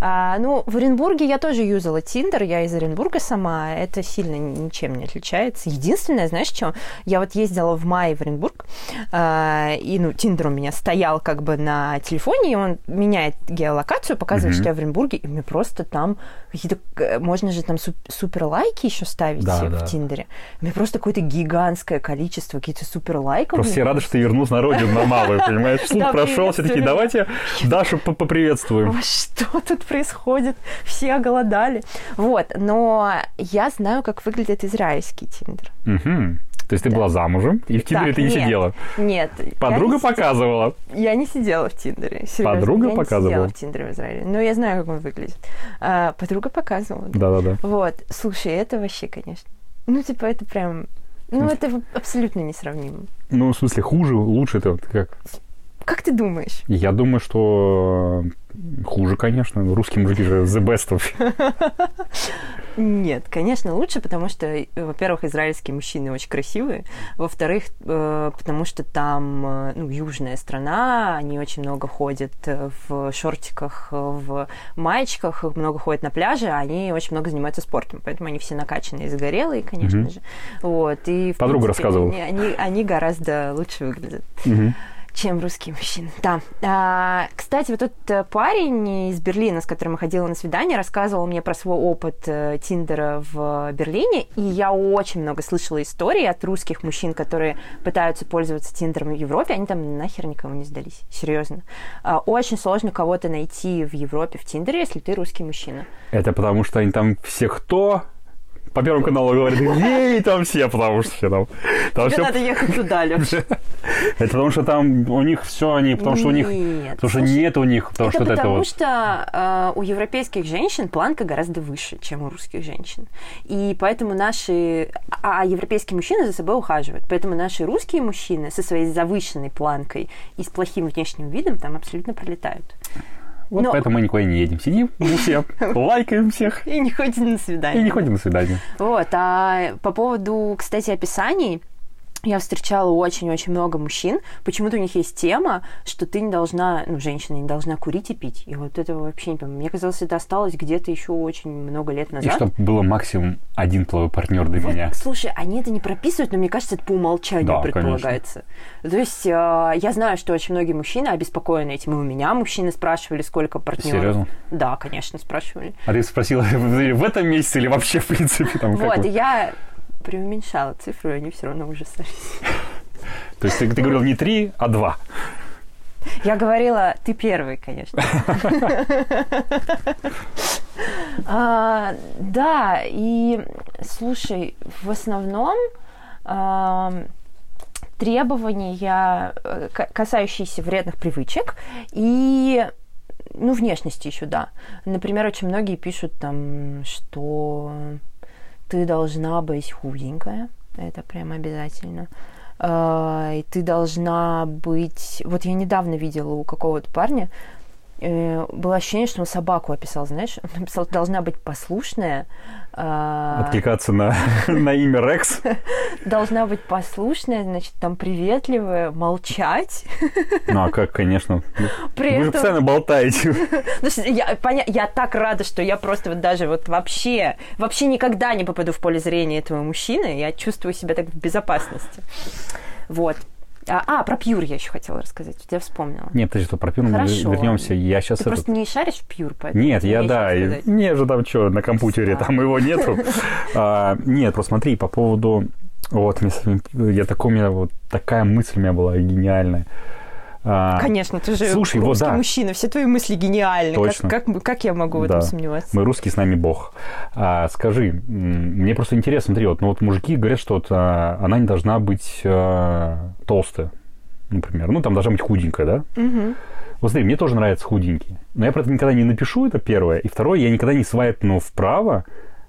А, ну, в Оренбурге я тоже юзала Тиндер, я из Оренбурга сама, это сильно ничем не отличается. Единственное, знаешь, что? Я вот ездила в мае в Оренбург, а, и, ну, Тиндер у меня стоял как бы на телефоне, и он меняет геолокацию, показывает, Мгм. что я в Оренбурге, и мне просто там какие-то... э, Можно же там суп- супер лайки еще ставить Да, в да. Тиндере. Меня просто какое-то гигантское количество каких-то супер лайков. Просто все рады, что ты вернулся на родину, на малую, понимаешь? Слух прошел, все такие, приветствую. давайте Дашу по- поприветствуем. Что тут происходит? Все оголодали. Вот, но я знаю, как выглядит израильский Тиндер. Мгм. То есть ты была замужем, и в Тиндере Так, ты не нет, сидела. Нет. Подруга я не, показывала. я не сидела в Тиндере. серьезно. Подруга я показывала? не сидела в Тиндере в Израиле. Но я знаю, как он выглядит. А, подруга показывала. да. Да-да-да. Вот. Слушай, это вообще, конечно. Ну, типа, это прям... Ну, это в- абсолютно несравнимо. Ну, в смысле, хуже, лучше это вот как? Как ты думаешь? Я думаю, что э, хуже, конечно. Русские мужики же the best of. Нет, конечно, лучше, потому что, э, во-первых, израильские мужчины очень красивые, во-вторых, э, потому что там, ну, южная страна, они очень много ходят в шортиках, в маечках, много ходят на пляже, а они очень много занимаются спортом, поэтому они все накачанные и загорелые, конечно Мгм. же. Вот, и, Подруга принципе, рассказывала. Они, они, они гораздо лучше выглядят Мгм. Чем русские мужчины. Да. А, кстати, вот этот э, парень из Берлина, с которым я ходила на свидание, рассказывал мне про свой опыт э, Тиндера в Берлине, и я очень много слышала историй от русских мужчин, которые пытаются пользоваться Тиндером в Европе, они там нахер никому не сдались, серьезно. А, очень сложно кого-то найти в Европе в Тиндере, если ты русский мужчина. Это потому, что они там все кто? По Первому каналу говорят, ей там все, потому что все там. там Тебе всё- надо ехать туда, Леша. Это потому, что там у них все они, потому что у них... Нет, Потому что нет у них, потому это что вот это потому, вот... что э, у европейских женщин планка гораздо выше, чем у русских женщин. И поэтому наши... А европейские мужчины за собой ухаживают. Поэтому наши русские мужчины со своей завышенной планкой и с плохим внешним видом там абсолютно пролетают. Вот но- поэтому мы никуда не едем. Сидим, мы все лайкаем всех И не ходят на и свидание. не ходим на свидание. Вот. А по поводу, кстати, описаний, я встречала очень-очень много мужчин. Почему-то у них есть тема, что ты не должна, ну, женщина не должна курить и пить. И вот этого вообще не понимаю. Мне казалось, это осталось где-то еще очень много лет И назад. чтобы было максимум один половой партнер для Вот, меня. слушай, они это не прописывают, но мне кажется, это по умолчанию Да, предполагается. То есть э, я знаю, что очень многие мужчины обеспокоены этим. И у меня мужчины спрашивали, сколько партнеров. Серьезно? Да, конечно, спрашивали. А ты спросила в этом месяце или вообще, в принципе, там вот, и я преуменьшала цифру, и они все равно ужасались. То есть ты, ты говорил не три, а два. Я говорила, ты первый, конечно. А, Да, и слушай, в основном требования, э, ка- касающиеся вредных привычек и ну, внешности еще, да. Например, очень многие пишут там, что ты должна быть худенькая. Это прям обязательно. А, И ты должна быть... Вот я недавно видела у какого-то парня, э, было ощущение, что он собаку описал, знаешь? Он написал, должна быть послушная, а, Откликаться на, на имя Рекс. должна быть послушная, значит, там приветливая, молчать. Ну, а как, конечно. При Вы же этом... постоянно болтаете. Слушай, я, поня- я так рада, что я просто вот даже вот вообще, вообще никогда не попаду в поле зрения этого мужчины. Я чувствую себя так в безопасности. Вот. А, а, про Пьюр я еще хотела рассказать. Я вспомнила. Нет, подожди, что про пиво мы вернемся. Я сейчас Ты этот... просто не шаришь в Пьюр, поэтому... Нет, я да. и- сказать. Не же там что, на компьютере, там его нету. А, Нет, просто смотри, по поводу... Вот, мне я такой, у меня вот такая мысль у меня была гениальная. А, Конечно, ты же Слушай, вот русский да. мужчина, все твои мысли гениальны. Точно. Как, как, как я могу в этом Да. сомневаться? Мы русские, с нами бог. А, скажи, мне просто интересно, смотри, вот, ну вот мужики говорят, что вот, а, она не должна быть а, толстая, например. Ну, там должна быть худенькая, да? Мгм. Вот смотри, мне тоже нравятся худенькие. Но я про это никогда не напишу, это первое. И второе, я никогда не свайпну вправо,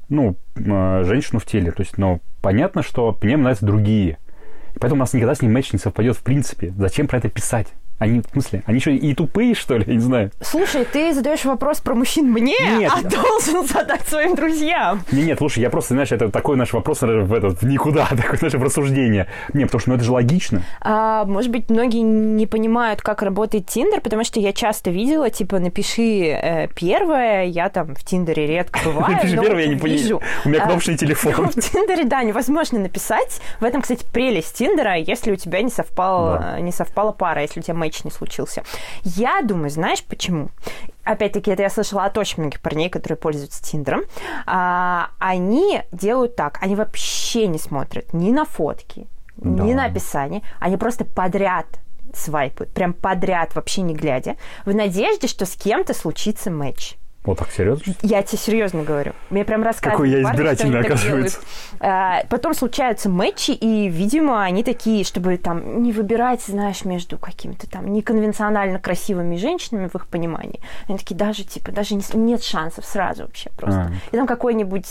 ну, э, женщину в теле. То есть, ну, понятно, что мне нравятся другие. Поэтому у нас никогда с ним матч не совпадет в принципе. Зачем про это писать? Они, в смысле, они что, и тупые, что ли? Я не знаю. Слушай, ты задаешь вопрос про мужчин мне, Нет. а должен задать своим друзьям. Не, нет, слушай, я просто, знаешь, это такой наш вопрос в, этот, в никуда, такое наше рассуждение. Не, потому что ну, это же логично. А, может быть, многие не понимают, как работает Тиндер, потому что я часто видела, типа, напиши э, первое, я там в Тиндере редко бываю, Напиши первое, я не понимаю. У меня А, кнопочный телефон. В Тиндере, да, невозможно написать. В этом, кстати, прелесть Тиндера, если у тебя не совпала пара, если у тебя матч не случился. Я думаю, знаешь почему? Опять-таки, это я слышала от очень многих парней, которые пользуются Тиндером. А, они делают так, они вообще не смотрят ни на фотки, ни Да. на описание, они просто подряд свайпают, прям подряд, вообще не глядя, в надежде, что с кем-то случится матч. Вот так серьезно? Я тебе серьезно говорю. Мне прям рассказывают. Какой я парни, избирательный, так оказывается. А, Потом случаются матчи, и, видимо, они такие, чтобы там не выбирать, знаешь, между какими-то там неконвенционально красивыми женщинами в их понимании. Они такие даже, типа, даже не нет шансов сразу вообще просто. А. И там какой-нибудь...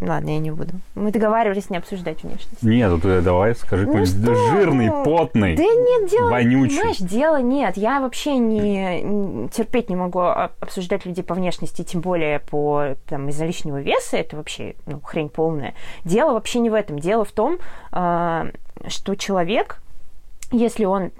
Ладно, я не буду. Мы договаривались не обсуждать внешность. Нет, вот э, давай скажи Ну что? жирный, Ну, потный. Да нет, дело, Вонючий. понимаешь, дело нет. Я вообще не терпеть не могу а- обсуждать людей по внешности, тем более по там из-за лишнего веса. Это вообще ну, хрень полная. Дело вообще не в этом. Дело в том, а, что человек, если он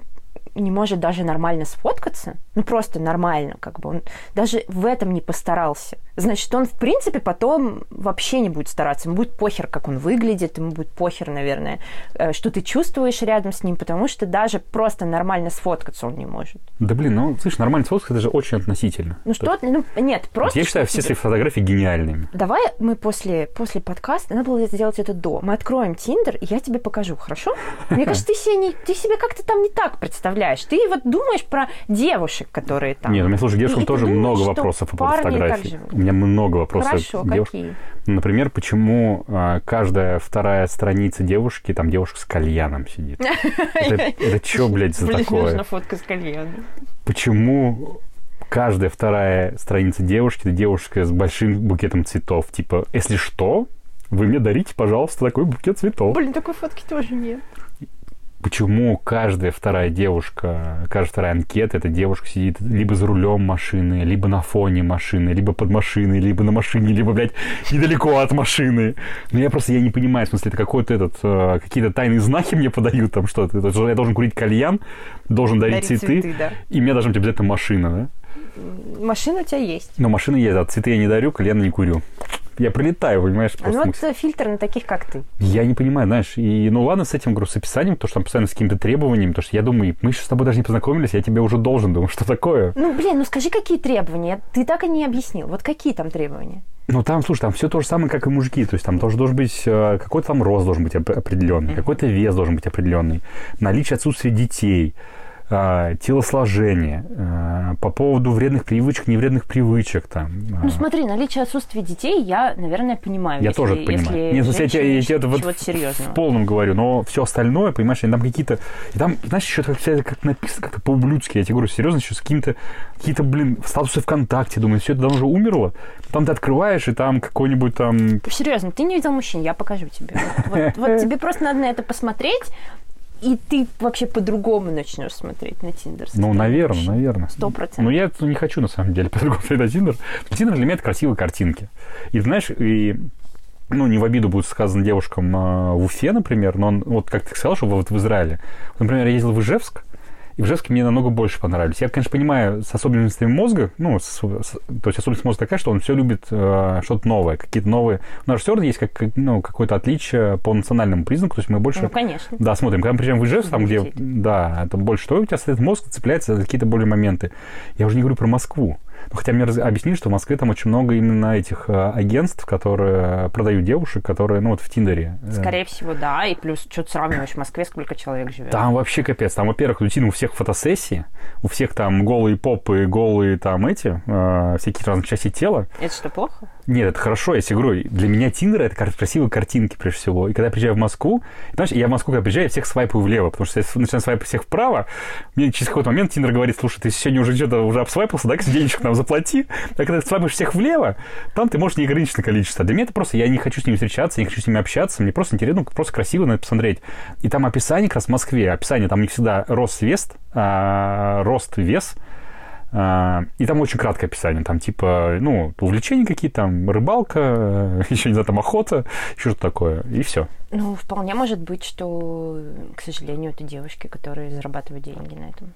не может даже нормально сфоткаться, ну просто нормально, как бы он даже в этом не постарался, значит, он в принципе потом вообще не будет стараться. Ему будет похер, как он выглядит, ему будет похер, наверное, э, что ты чувствуешь рядом с ним, потому что даже просто нормально сфоткаться он не может. Да блин, ну, слышь, нормальный фотка, это же очень относительно. Ну что, ну нет, просто... Я считаю все свои фотографии гениальными. Давай мы после, после подкаста, надо было сделать это до, мы откроем Тиндер, и я тебе покажу, хорошо? Мне кажется, ты себе, не, ты себе как-то там не так представляешь. Ты вот думаешь про девушек, которые там. Нет, у меня, слушай, девушкам И тоже думаешь, много вопросов по поводу фотографий. У меня много вопросов Хорошо, к девушкам. какие? Например, почему а, каждая вторая страница девушки, там девушка с кальяном сидит? Это, что, блядь, за такое? нужна фотка с кальяном. Почему каждая вторая страница девушки это девушка с большим букетом цветов? Типа, если что, вы мне дарите, пожалуйста, такой букет цветов. Блин, такой фотки тоже нет. Почему каждая вторая девушка, каждая вторая анкета, эта девушка сидит либо за рулем машины, либо на фоне машины, либо под машиной, либо на машине, либо, блядь, недалеко от машины. Ну, я просто, я не понимаю, в смысле, это какой-то этот, э, какие-то тайные знаки мне подают, там что-то. Я должен курить кальян, должен дарить, Дарить цветы, цветы, да. и мне должна быть обязательно машина, да? Машина у тебя есть. Но машина есть, а цветы я не дарю, кальян не курю. Я прилетаю, понимаешь, просто Ну, вот фильтр на таких, как ты. Я не понимаю, знаешь, и ну ладно с этим, говорю, с описанием, то, что там постоянно с какими-то требованиями, потому что я думаю, мы еще с тобой даже не познакомились, я тебе уже должен, думаю, что такое? Ну, блин, ну скажи, какие требования? Ты так и не объяснил. Вот какие там требования? Ну, там, слушай, там все то же самое, как и мужики. То есть там тоже должен быть э, какой-то там рост должен быть оп- определенный, какой-то вес должен быть определенный, наличие отсутствия детей, телосложение, э, по поводу вредных привычек, невредных привычек там. э, Ну, смотри, наличие отсутствия детей я, наверное, понимаю. Я если- тоже это понимаю. Если Нет, ну, я, тебе- я тебе это вот серьезного. в полном говорю, но все остальное, понимаешь, там какие-то... И там, знаешь, еще как, как написано как-то по-ублюдски. Я тебе говорю, серьезно, еще с какими-то... Какие-то, блин, статусы ВКонтакте. Думаю, все это давно уже умерло. Там ты открываешь, и там какой-нибудь там... Серьезно, ты не видел мужчин, я покажу тебе. Вот тебе просто надо на это посмотреть, и ты вообще по-другому начнешь смотреть на Тиндер. Ну, наверное, наверное. Сто процентов. Ну, я не хочу, на самом деле, по-другому смотреть на Тиндер. Тиндер для меня это красивые картинки. И, знаешь, и ну, не в обиду будет сказано девушкам а, в Уфе, например, но он, вот как ты сказал, что вот в Израиле. Например, я ездил в Ижевск, и в Ижевске мне намного больше понравились. Я, конечно, понимаю, с особенностями мозга, ну, с- с- то есть особенность мозга такая, что он все любит э, что-то новое, какие-то новые... У нас все равно есть как, ну, какое-то отличие по национальному признаку, то есть мы больше... Ну, конечно. Да, смотрим. Когда мы приезжаем в Ижевск, там, где, да, это больше что у тебя стоит мозг, цепляется за какие-то более моменты. Я уже не говорю про Москву. Ну, хотя мне раз- объяснили, что в Москве там очень много именно этих э, агентств, которые продают девушек, которые, ну, вот в Тиндере. э, Скорее всего, да. И плюс, что ты сравниваешь в Москве, сколько человек живет. Там вообще капец. Там, во-первых, рутина у всех фотосессии, у всех там голые попы, голые там эти, э, всякие разные части тела. Это что, плохо? Нет, это хорошо, я тебе говорю, для меня Тиндер это красивые картинки прежде всего. И когда я приезжаю в Москву, знаешь, я в Москву, когда приезжаю, я всех свайпаю влево, потому что я начинаю свайпать всех вправо, мне через какой-то момент Тиндер говорит, слушай, ты сегодня уже что-то уже обсвайпался, да, денежек нам заплати. А когда ты свайпаешь всех влево, там ты можешь неограниченное количество. Для меня это просто, я не хочу с ними встречаться, не хочу с ними общаться, мне просто интересно, ну, просто красиво на это посмотреть. И там описание как раз в Москве, описание, там не всегда рост, вес, а, рост, вес, И там очень краткое описание. Там типа, ну, увлечения какие-то, там рыбалка, еще не знаю, там охота, еще что-то такое. И все. Ну, вполне может быть, что, к сожалению, это девушки, которые зарабатывают деньги на этом.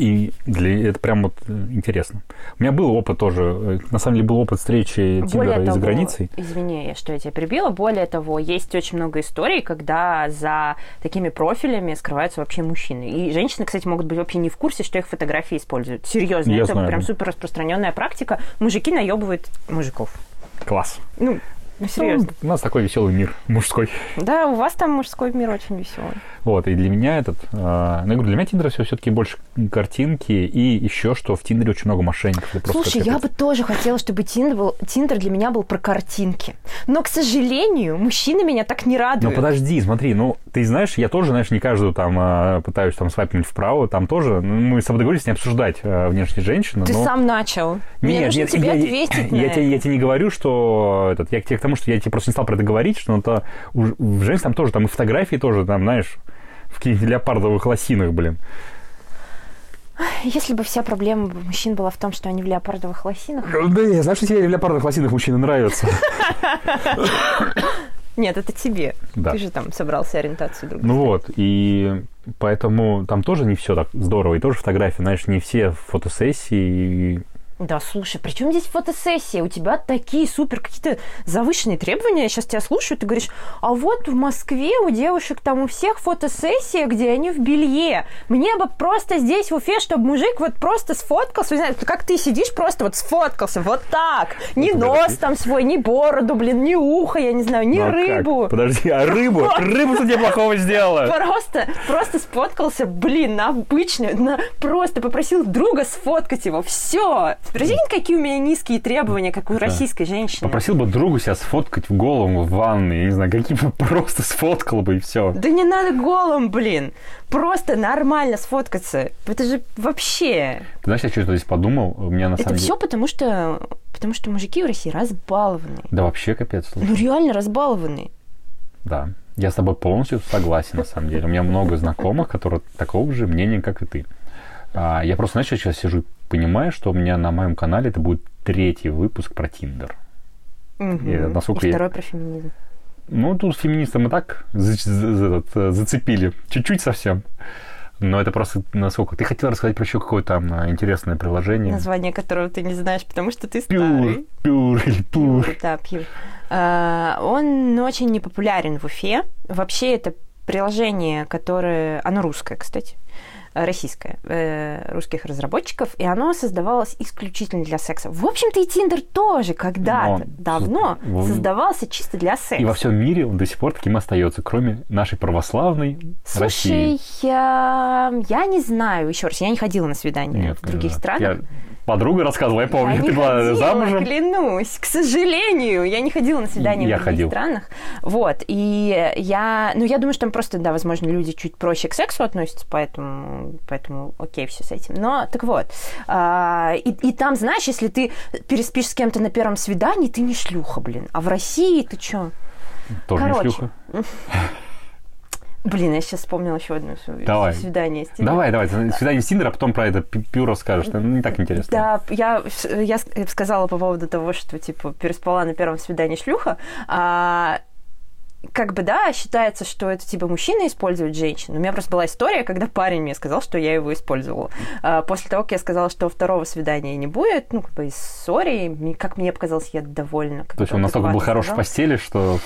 И для, это прям вот э, интересно. У меня был опыт тоже, э, на самом деле был опыт встречи Тиндера из-за границей. извини, что я тебя перебила. Более того, есть очень много историй, когда за такими профилями скрываются вообще мужчины. И женщины, кстати, могут быть вообще не в курсе, что их фотографии используют. Серьезно, Я это знаю, прям супер распространенная практика. Мужики наебывают мужиков. Класс. Ну, Ну, серьезно. Ну, у нас такой веселый мир мужской. Да, у вас там мужской мир очень веселый. Вот, и для меня этот... Э, ну, я говорю, для меня Тиндер все все-таки больше картинки, и еще что в Тиндере очень много мошенников. Слушай, я бы тоже хотела, чтобы Тиндер, был, Тиндер для меня был про картинки. Но, к сожалению, мужчины меня так не радуют. Ну, подожди, смотри, ну, ты знаешь, я тоже, знаешь, не каждую там э, пытаюсь там swipe нуть вправо, там тоже, ну, мы с тобой договорились не обсуждать э, внешние женщины. Ты но... сам начал. Нет, Мне нужно я, тебе я, ответить я, я, это. тебе, я тебе не говорю, что этот, я к тебе к тому, что я тебе просто не стал про это говорить, что то, у, в женщин там тоже, там и фотографии тоже, там, знаешь, в каких-то леопардовых лосинах, блин. Если бы вся проблема мужчин была в том, что они в леопардовых лосинах. Да, я знаю, что тебе в леопардовых лосинах мужчины нравятся. Нет, это тебе. Да. Ты же там собрался ориентацию другую. Ну вот, и поэтому там тоже не все так здорово, и тоже фотографии, знаешь, не все фотосессии, Да, слушай, при чем здесь фотосессия? У тебя такие супер какие-то завышенные требования. Я сейчас тебя слушаю, ты говоришь, а вот в Москве у девушек там у всех фотосессия, где они в белье. Мне бы просто здесь в Уфе, чтобы мужик вот просто сфоткался, не знаю, как ты сидишь, просто вот сфоткался, вот так. Ни Ну, нос там свой, ни бороду, блин, ни ухо, я не знаю, ни Ну, а как? рыбу. Подожди, а рыбу? Рыбу что тебе плохого сделала? Просто, просто сфоткался, блин, на обычную, на просто попросил друга сфоткать его. Все. Прикинь, какие у меня низкие требования, как у российской женщины. Попросил бы другу себя сфоткать в голову в ванной, я не знаю, какие бы просто сфоткал бы и все. Да не надо голым, блин. Просто нормально сфоткаться. Это же вообще... Ты знаешь, я что здесь подумал? У меня на Это самом все деле... потому что, потому что мужики в России разбалованы. Да вообще капец. слушай. Ну реально разбалованы. Да. Я с тобой полностью согласен, на самом деле. У меня много знакомых, которые такого же мнения, как и ты. А, я просто, знаешь, я сейчас сижу понимаю, что у меня на моем канале это будет третий выпуск про Тиндер. Мгм. И насколько И я- второй про феминизм. Ну, тут феминистам и так за- за- этот, э, зацепили. Чуть-чуть совсем. Но это просто насколько... Ты хотел рассказать про еще какое-то там а, интересное приложение? Название которого ты не знаешь, потому что ты Пюр, старый. пюр или пур. Да, Пьюр. А, Он очень непопулярен в Уфе. Вообще это приложение, которое... Оно русское, кстати. Российское, э, русских разработчиков, и оно создавалось исключительно для секса. В общем-то, и Тиндер тоже когда-то Но давно в- создавался чисто для секса. И во всем мире он до сих пор таким остается, кроме нашей православной России. Слушай, я, я не знаю, еще раз, я не ходила на свидания Нет, в других странах. Я подруга рассказывала, я помню, Я ты не была ходила, замужем. клянусь. К сожалению, я не ходила на свидания Я в других ходил. странах. Вот. И я... Ну, я думаю, что там просто, да, возможно, люди чуть проще к сексу относятся, поэтому, поэтому окей, все с этим. Но, так вот. а, и, и там, знаешь, если ты переспишь с кем-то на первом свидании, ты не шлюха, блин. А в России ты что? Тоже не Короче, шлюха. Блин, я сейчас вспомнила еще одно Давай. свидание с Тиндером. Давай, давай, свидание с Тиндера, а потом про это пюр расскажешь. Это не так интересно. Да, я, я ск- сказала по поводу того, что, типа, переспала на первом свидании шлюха. А, как бы, да, считается, что это, типа, мужчина использует женщин. У меня просто была история, когда парень мне сказал, что я его использовала. А, после того, как я сказала, что второго свидания не будет, ну, как бы, из ссори, как мне показалось, я довольна. То есть он настолько был хорош в постели, что...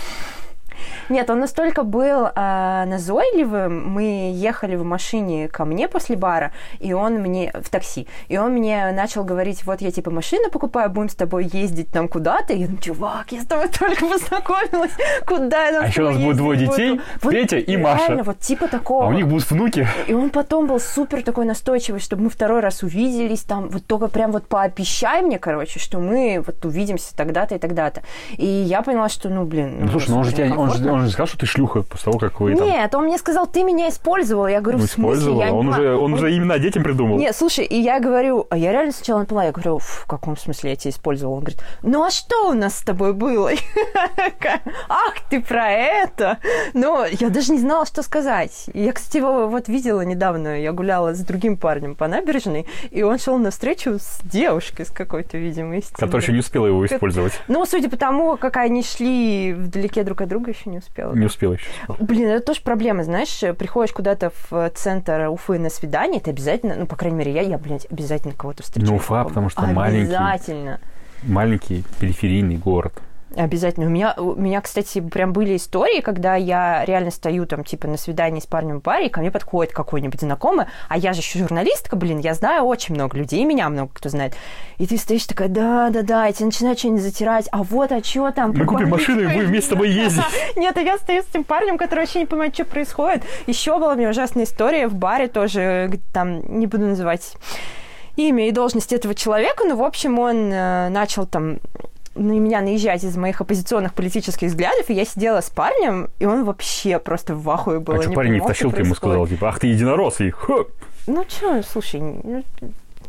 Нет, он настолько был а, назойливым. Мы ехали в машине ко мне после бара, и он мне в такси, и он мне начал говорить: вот я типа машину покупаю, будем с тобой ездить там куда-то. И я думаю, чувак, я с тобой только познакомилась, куда я там А еще у нас будет двое детей, буду?» Вот Петя и реально, Маша. вот типа такого. А у них будут внуки. И он потом был супер такой настойчивый, чтобы мы второй раз увиделись, там, вот только прям вот пообещай мне, короче, что мы вот увидимся тогда-то и тогда-то. И я поняла, что, ну, блин... Ну, слушай, ну он же, тебя, он, же, комфортно. он же сказал, что ты шлюха после того, как вы там Нет, он мне сказал, ты меня использовал. Я говорю, ну, в смысле? использовала. Я не Он, уже, понимаю». он уже именно детям придумал. Нет, слушай, и я говорю, а я реально сначала не поняла, я говорю, в каком смысле я тебя использовала? Он говорит, ну а что у нас с тобой было? Ах, ты про это! Ну, я даже не знала, что сказать. Я, кстати, его вот видела недавно, я гуляла с другим парнем по набережной, и он шел навстречу с девушкой с какой-то, видимо, из Которая еще не успела его использовать. Ну, судя по тому, как они шли вдалеке друг от друга, еще не успела. Не успела еще. Блин, это тоже проблема, знаешь, приходишь куда-то в центр Уфы на свидание, ты обязательно, ну, по крайней мере, я, я, блядь, обязательно кого-то встречаю. Ну, Уфа, потому что маленький. Обязательно. Маленький периферийный город. Обязательно. У меня, у меня, кстати, прям были истории, когда я реально стою там, типа, на свидании с парнем в баре, и ко мне подходит какой-нибудь знакомый, а я же еще журналистка, блин, я знаю очень много людей, меня много кто знает. И ты стоишь такая, да-да-да, и тебе начинают что-нибудь затирать, а вот, а что там? Мы купим машину и будем вместе с тобой ездить. Нет, а я стою с этим парнем, который вообще не понимает, что происходит. Еще была у меня ужасная история в баре тоже, там, не буду называть имя и должность этого человека, но, в общем, он э, начал там на меня наезжать из моих оппозиционных политических взглядов, и я сидела с парнем, и он вообще просто в ахуе был. А что парень не втащил, ты ему сказал, типа, ах ты единорос, и хоп. Ну что, слушай, ну,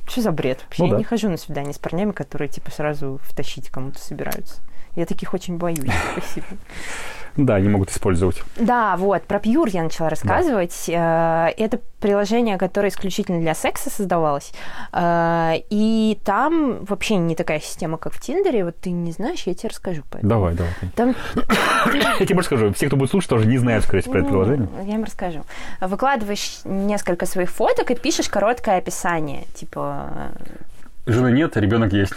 что за бред вообще? Ну, я да. не хожу на свидание с парнями, которые, типа, сразу втащить кому-то собираются. Я таких очень боюсь. Спасибо. Да, они могут использовать. Да, вот, про Pure я начала рассказывать. Да. Э, это приложение, которое исключительно для секса создавалось. Э, и там вообще не такая система, как в Тиндере. Вот ты не знаешь, я тебе расскажу. Поэтому. Давай, давай. Там... Я тебе расскажу. Все, кто будет слушать, тоже не знают, скорее всего, про это ну, приложение. Я им расскажу. Выкладываешь несколько своих фоток и пишешь короткое описание. Типа... Жены нет, ребенок есть.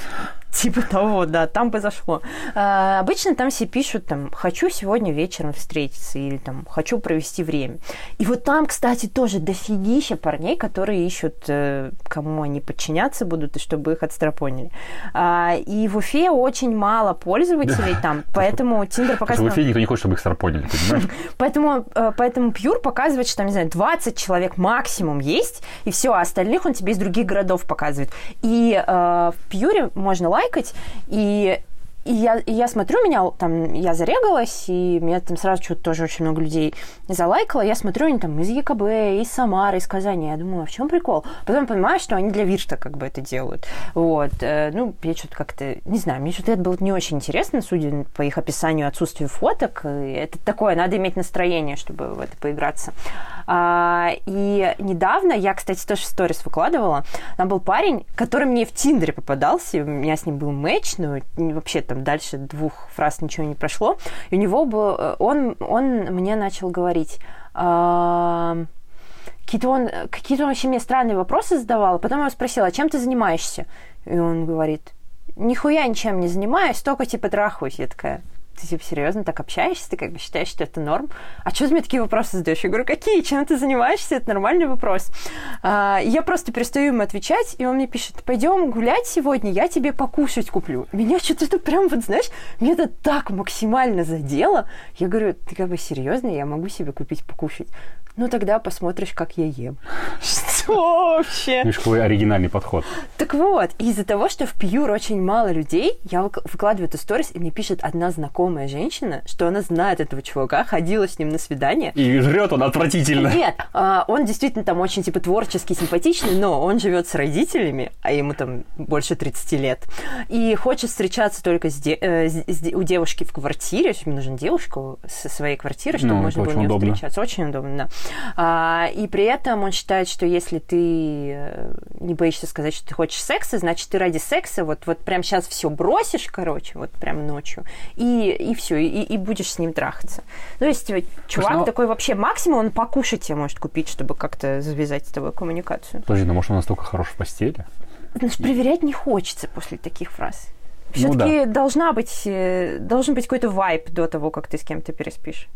Типа того, да, там произошло. А, обычно там все пишут, там, хочу сегодня вечером встретиться или там, хочу провести время. И вот там, кстати, тоже дофигища парней, которые ищут, э, кому они подчиняться будут и чтобы их отстрапонили. А, и в Уфе очень мало пользователей там, поэтому Тиндер показывает... В Уфе никто не хочет, чтобы их отстрапонили, понимаешь? Поэтому, э, поэтому Пьюр показывает, что там, не знаю, 20 человек максимум есть, и все, а остальных он тебе из других городов показывает. И э, в Пьюре можно лайкать, и и я, и я смотрю, меня там, я зарегалась, и меня там сразу что-то тоже очень много людей залайкало. Я смотрю, они там из ЕКБ, из Самары, из Казани. Я думаю, а в чем прикол? Потом понимаю, что они для Вирта как бы это делают. Вот. Э, ну, я что-то как-то, не знаю, мне что-то это было не очень интересно, судя по их описанию отсутствия фоток. Это такое, надо иметь настроение, чтобы в это поиграться. А, и недавно, я, кстати, тоже в сторис выкладывала, там был парень, который мне в Тиндере попадался, у меня с ним был матч, но вообще там дальше двух фраз ничего не прошло. И у него был... Э, он, он мне начал говорить... Э, какие-то он, какие-то он вообще мне странные вопросы задавал. Потом я его спросила, а чем ты занимаешься? И он говорит, нихуя ничем не занимаюсь, только типа трахаюсь. Я такая, ты типа серьезно так общаешься, ты как бы считаешь, что это норм? А что ты мне такие вопросы задаешь? Я говорю, какие? Чем ты занимаешься? Это нормальный вопрос. А, я просто перестаю ему отвечать, и он мне пишет, пойдем гулять сегодня, я тебе покушать куплю. Меня что-то это прям, вот знаешь, мне это так максимально задело. Я говорю, ты как бы серьезно, я могу себе купить покушать? Ну, тогда посмотришь, как я ем. Что вообще? Видишь, какой оригинальный подход. Так вот, из-за того, что в Пьюр очень мало людей, я выкладываю эту сторис, и мне пишет одна знакомая женщина, что она знает этого чувака, ходила с ним на свидание. И жрет он отвратительно. Нет, а, он действительно там очень, типа, творческий, симпатичный, но он живет с родителями, а ему там больше 30 лет, и хочет встречаться только с де- э, с, у девушки в квартире, ему нужна девушка со своей квартиры, чтобы ну, можно было у нее встречаться. Очень удобно, да. А, и при этом он считает, что если ты э, не боишься сказать, что ты хочешь секса, значит, ты ради секса вот, вот прям сейчас все бросишь, короче, вот прям ночью, и, и все, и, и будешь с ним трахаться. Ну, то есть чувак ну... такой вообще максимум, он покушать тебе может купить, чтобы как-то завязать с тобой коммуникацию. Подожди, ну может он настолько хорош в постели? Значит, проверять не хочется после таких фраз. Все-таки ну, да. должна быть, э, должен быть какой-то вайп до того, как ты с кем-то переспишь.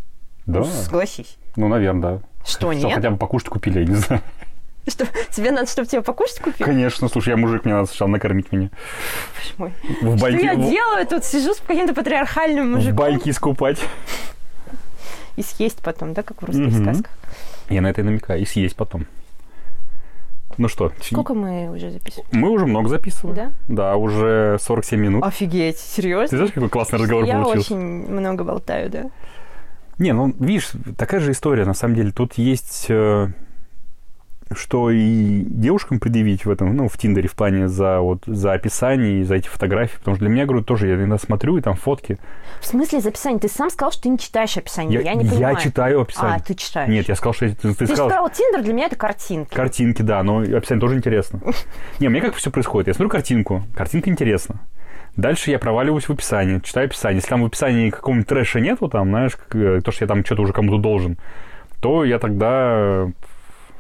Да. Ну, согласись. Ну, наверное, да. Что, нет? хотя бы покушать купили, я не знаю. Что, тебе надо, чтобы тебе покушать купили? Конечно, слушай, я мужик, мне надо сначала накормить меня. Боже мой. В баньке, что я делаю? Тут сижу с каким-то патриархальным мужиком. В баньке искупать. И съесть потом, да, как в русских угу. сказках? Я на это и намекаю. И съесть потом. Ну что? Сколько мы уже записываем? Мы уже много записываем. Да? Да, уже 47 минут. Офигеть, серьезно? Ты знаешь, какой классный разговор я получился? Я очень много болтаю, да. Не, ну, видишь, такая же история, на самом деле. Тут есть э, что и девушкам предъявить в этом, ну, в Тиндере в плане за, вот, за описание и за эти фотографии. Потому что для меня, говорю, тоже я иногда смотрю, и там фотки. В смысле за описание? Ты сам сказал, что ты не читаешь описание. Я, я не понимаю. Я читаю описание. А, ты читаешь. Нет, я сказал, что... Ты, ты, ты сказал... сказал, Тиндер для меня это картинки. Картинки, да, но описание тоже интересно. Не, мне как все происходит? Я смотрю картинку, картинка интересна. Дальше я проваливаюсь в описание, читаю описание. Если там в описании какого-нибудь трэша нету, там, знаешь, э, то, что я там что-то уже кому-то должен, то я тогда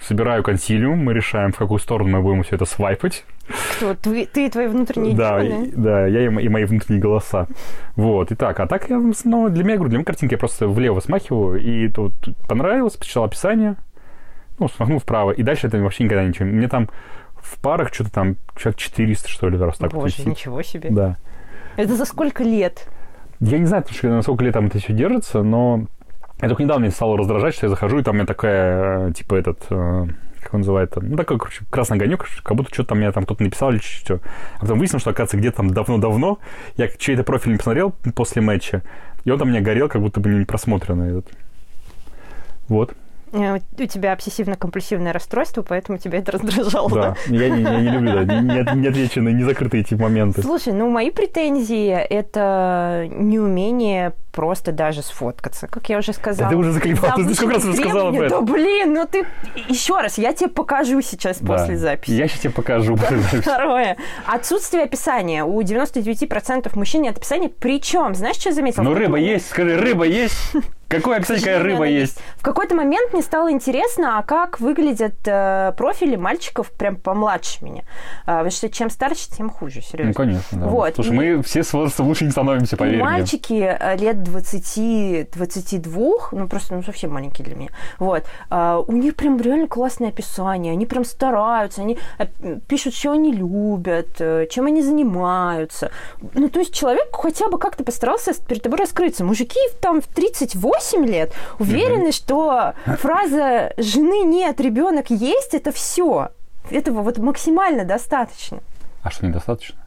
собираю консилиум, мы решаем, в какую сторону мы будем все это свайпать. Кто? Ты, ты и твои внутренние Да, и- да, я и, и мои внутренние голоса. Вот, и так. А так, я, ну, для меня, говорю, для меня картинки я просто влево смахиваю, и тут понравилось, почитал описание, ну, смахнул вправо, и дальше это вообще никогда ничего. Мне там в парах что-то там человек 400, что ли, раз так вот Боже, висит. ничего себе. Да. Это за сколько лет? Я не знаю, точно, насколько лет там это все держится, но я только недавно стало раздражать, что я захожу, и там у меня такая, э, типа, этот, э, как он называет, ну, такой, короче, красный огонек, как будто что-то там меня там кто-то написал или что. А потом выяснилось, что, оказывается, где-то там давно-давно я чей-то профиль не посмотрел после матча, и он там у меня горел, как будто бы не просмотренный этот. Вот, Э, У тебя обсессивно-компульсивное расстройство, поэтому тебя это раздражало. да. Я не, я не люблю, да, не, не- не отвеченные, не закрытые эти моменты. Слушай, ну мои претензии это неумение просто даже сфоткаться, как я уже сказала. Да ты уже заколебала, ты сколько раз уже сказала требования. про это? Да блин, ну ты еще раз, я тебе покажу сейчас Да. после записи. Я сейчас тебе покажу после записи. Второе. Отсутствие описания. У 99% мужчин нет описания. Причем, знаешь, что я заметила? Ну, рыба есть, скажи, рыба есть? Какое описание, какая рыба есть? В какой-то момент мне стало интересно, а как выглядят э, профили мальчиков прям помладше меня. А, потому что чем старше, тем хуже, серьезно. Ну, конечно, да. Вот, Слушай, и- мы все с возрастом лучше не становимся, поверь мне. Мальчики э, лет 20-22, ну просто ну, совсем маленькие для меня, вот, а, у них прям реально классное описание, они прям стараются, они э, пишут, что они любят, э, чем они занимаются. Ну, то есть человек хотя бы как-то постарался перед тобой раскрыться. Мужики там в 38 лет уверены, что фраза «жены нет, ребенок есть» — это все. Этого вот максимально достаточно. А что, недостаточно?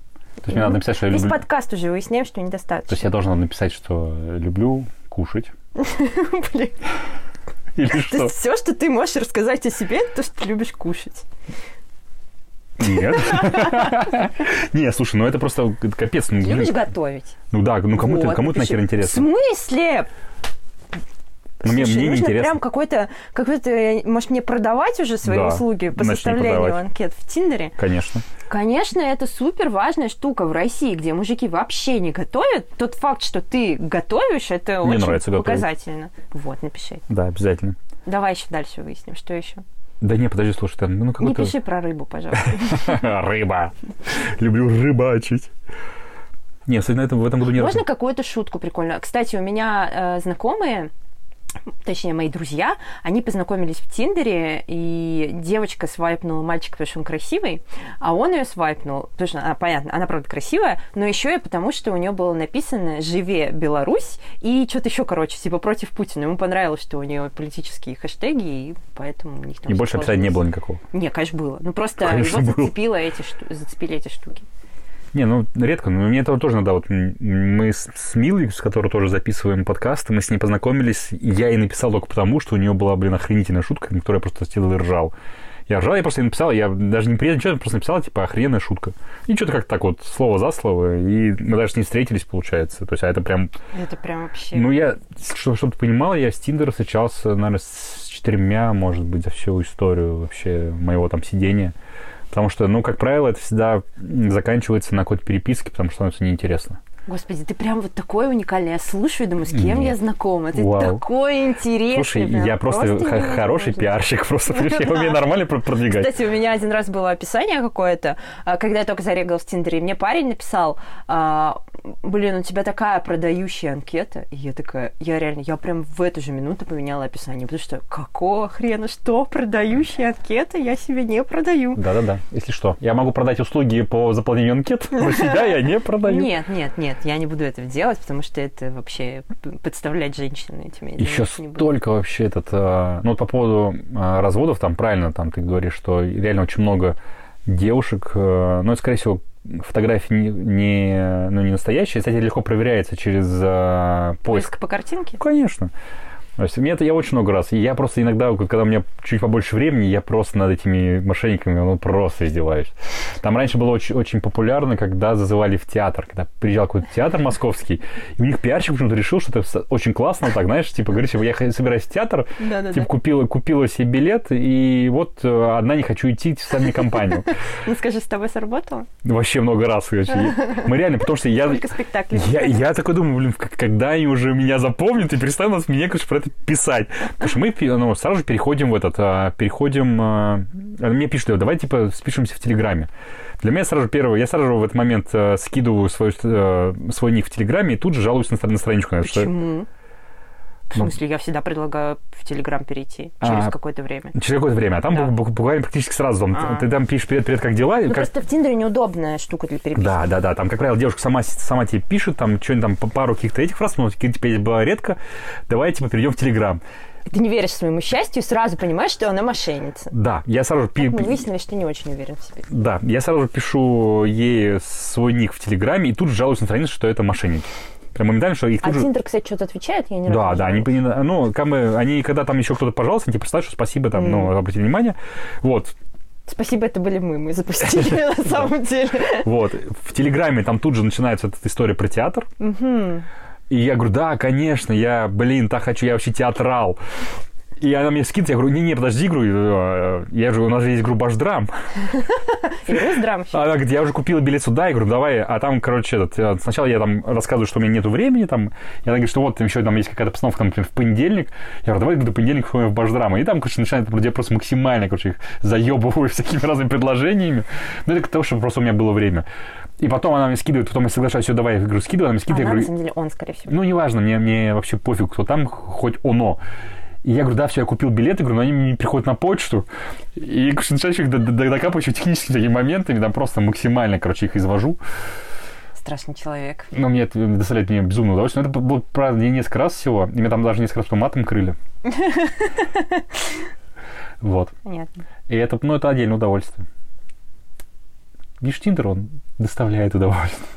То есть мне надо написать, что я Весь люблю... подкаст уже выясняем, что недостаточно. То есть я должен написать, что люблю кушать? Блин. Или То что? есть все, что ты можешь рассказать о себе, то, что ты любишь кушать. Нет. Не, слушай, ну это просто капец. Ну. Любишь готовить. Ну да, ну кому-то нахер В интересно. смысле? Мне- Слушай, мне не нужно интересно. прям какой-то, какой-то, может, мне продавать уже свои Да, услуги по составлению анкет в Тиндере? Конечно. Конечно, это супер важная штука в России, где мужики вообще не готовят. Тот факт, что ты готовишь, это Мне очень нравится готовить. показательно. Вот, напиши. Да, обязательно. Давай еще дальше выясним, что еще. Да не, подожди, слушай, там, ну Не какой-то... пиши про рыбу, пожалуйста. Рыба. Люблю рыбачить. Не, кстати, на этом, в этом году не Можно какую-то шутку прикольную? Кстати, у меня э, знакомые, точнее, мои друзья, они познакомились в Тиндере, и девочка свайпнула мальчика, потому что он красивый, а он ее свайпнул, потому что, она, понятно, она правда красивая, но еще и потому, что у нее было написано «Живе Беларусь» и что-то еще, короче, типа против Путина. Ему понравилось, что у нее политические хэштеги, и поэтому у них там И больше описания не было никакого. Не, конечно, было. Ну, просто Конечно, его было. зацепило эти, зацепили эти штуки. Не, ну, редко, но мне этого тоже надо. Вот мы с, с Милой, с которой тоже записываем подкасты, мы с ней познакомились, и я ей написал только потому, что у нее была, блин, охренительная шутка, на которой я просто сидел и ржал. Я ржал, я просто ей написал, я даже не приятно, ничего, просто написал, типа, охрененная шутка. И что-то как так вот, слово за слово, и мы даже с ней встретились, получается. То есть, а это прям... Это прям вообще... Ну, я, что- чтобы ты понимала, я с Тиндера встречался, наверное, с четырьмя, может быть, за всю историю вообще моего там сидения. Потому что, ну, как правило, это всегда заканчивается на какой-то переписке, потому что становится неинтересно. Господи, ты прям вот такой уникальный. Я слушаю и думаю, с кем Нет. я знакома. Ты Вау. такой интересный. Слушай, прям я просто, х- невозможно. хороший пиарщик, просто я умею нормально про- продвигать. Кстати, у меня один раз было описание какое-то, а, когда я только зарегалась в Тиндере, и мне парень написал, а, блин, у тебя такая продающая анкета. И я такая, я реально, я прям в эту же минуту поменяла описание, потому что какого хрена, что, продающая анкета? Я себе не продаю. Да-да-да, если что. Я могу продать услуги по заполнению анкет, но себя я не продаю. Нет, нет, нет, я не буду этого делать, потому что это вообще подставлять женщин этим. я Еще столько вообще этот... э, Ну, вот по поводу э, разводов, там правильно, там ты говоришь, что реально очень много девушек, э, ну, это, скорее всего, фотографии не, не, ну, не настоящие, кстати, легко проверяется через э, поиск. Поиск по картинке? Конечно. То есть мне это я очень много раз. И я просто иногда, когда у меня чуть побольше времени, я просто над этими мошенниками ну, просто издеваюсь. Там раньше было очень, очень популярно, когда зазывали в театр. Когда приезжал какой-то театр московский, и у них пиарщик почему-то решил, что это очень классно, так, знаешь, типа, говорит, я х- собираюсь в театр, Да-да-да. типа, купила, купила себе билет, и вот э, одна не хочу идти, сами мне компанию. Ну скажи, с тобой сработало? Вообще много раз, короче. Мы реально, потому что я... Сколько спектаклей? Я, я такой думаю, блин, когда они уже меня запомнят и перестанут меня, короче, про это писать. Потому мы ну, сразу же переходим в этот, а, переходим... А, мне пишут, давай, типа, спишемся в Телеграме. Для меня сразу первое, я сразу в этот момент а, скидываю свой, свой ник в Телеграме и тут же жалуюсь на, на страничку. Почему? Что в ну, смысле, я всегда предлагаю в Телеграм перейти через а, какое-то время. Через какое-то время. А там да. буквально практически сразу. а. Ты там пишешь «Привет, привет, как дела?» Ну, как... просто в Тиндере неудобная штука для переписки. Да, да, да. Там, как правило, девушка сама, сама тебе пишет, там что-нибудь там пару каких-то этих фраз, но теперь было редко. Давай, типа, перейдем в Телеграм. Ты не веришь своему счастью и сразу понимаешь, что она мошенница. Да, я сразу... Пи... Мы выяснили, что ты не очень уверен в себе. Да, я сразу пишу ей свой ник в Телеграме и тут жалуюсь на страницу, что это мошенники. Прям моментально, что их а тут Тиндер, кстати, что-то отвечает? Я не Да, да, они, ну, как бы, они, когда там еще кто-то пожалуйста, они представляют, что спасибо, там, mm. ну, обратили внимание. Вот, Спасибо, это были мы, мы запустили на самом деле. Вот, в Телеграме там тут же начинается эта история про театр. И я говорю, да, конечно, я, блин, так хочу, я вообще театрал. И она мне скидывает, я говорю, не-не, подожди, говорю, э, я же, у нас же есть группа Башдрам. драм Она говорит, я уже купила билет сюда, я говорю, давай, а там, короче, этот, э, сначала я там рассказываю, что у меня нету времени, там, и она говорит, что вот, там еще там есть какая-то постановка, там, например, в понедельник, я говорю, давай до понедельника ходим в Башдрам, и там, короче, начинает, я просто максимально, короче, их заебываю всякими разными предложениями, ну, это к тому, чтобы просто у меня было время. И потом она мне скидывает, потом я соглашаюсь, все, давай, я говорю, скидывай, она мне скидывает. Она, я говорю, на самом деле, он, скорее всего. Ну, неважно, мне, мне вообще пофиг, кто там, хоть оно. И я говорю, да, все, я купил билеты, говорю, но они мне не приходят на почту. И начинаешь их докапывать техническими такими моментами, там просто максимально, короче, их извожу. Страшный человек. Ну, мне это доставляет мне безумное удовольствие. Но это было, правда, не несколько раз всего. И меня там даже несколько раз по матом крыли. Вот. Понятно. И это, ну, это отдельное удовольствие. Видишь, Тиндер, он доставляет удовольствие.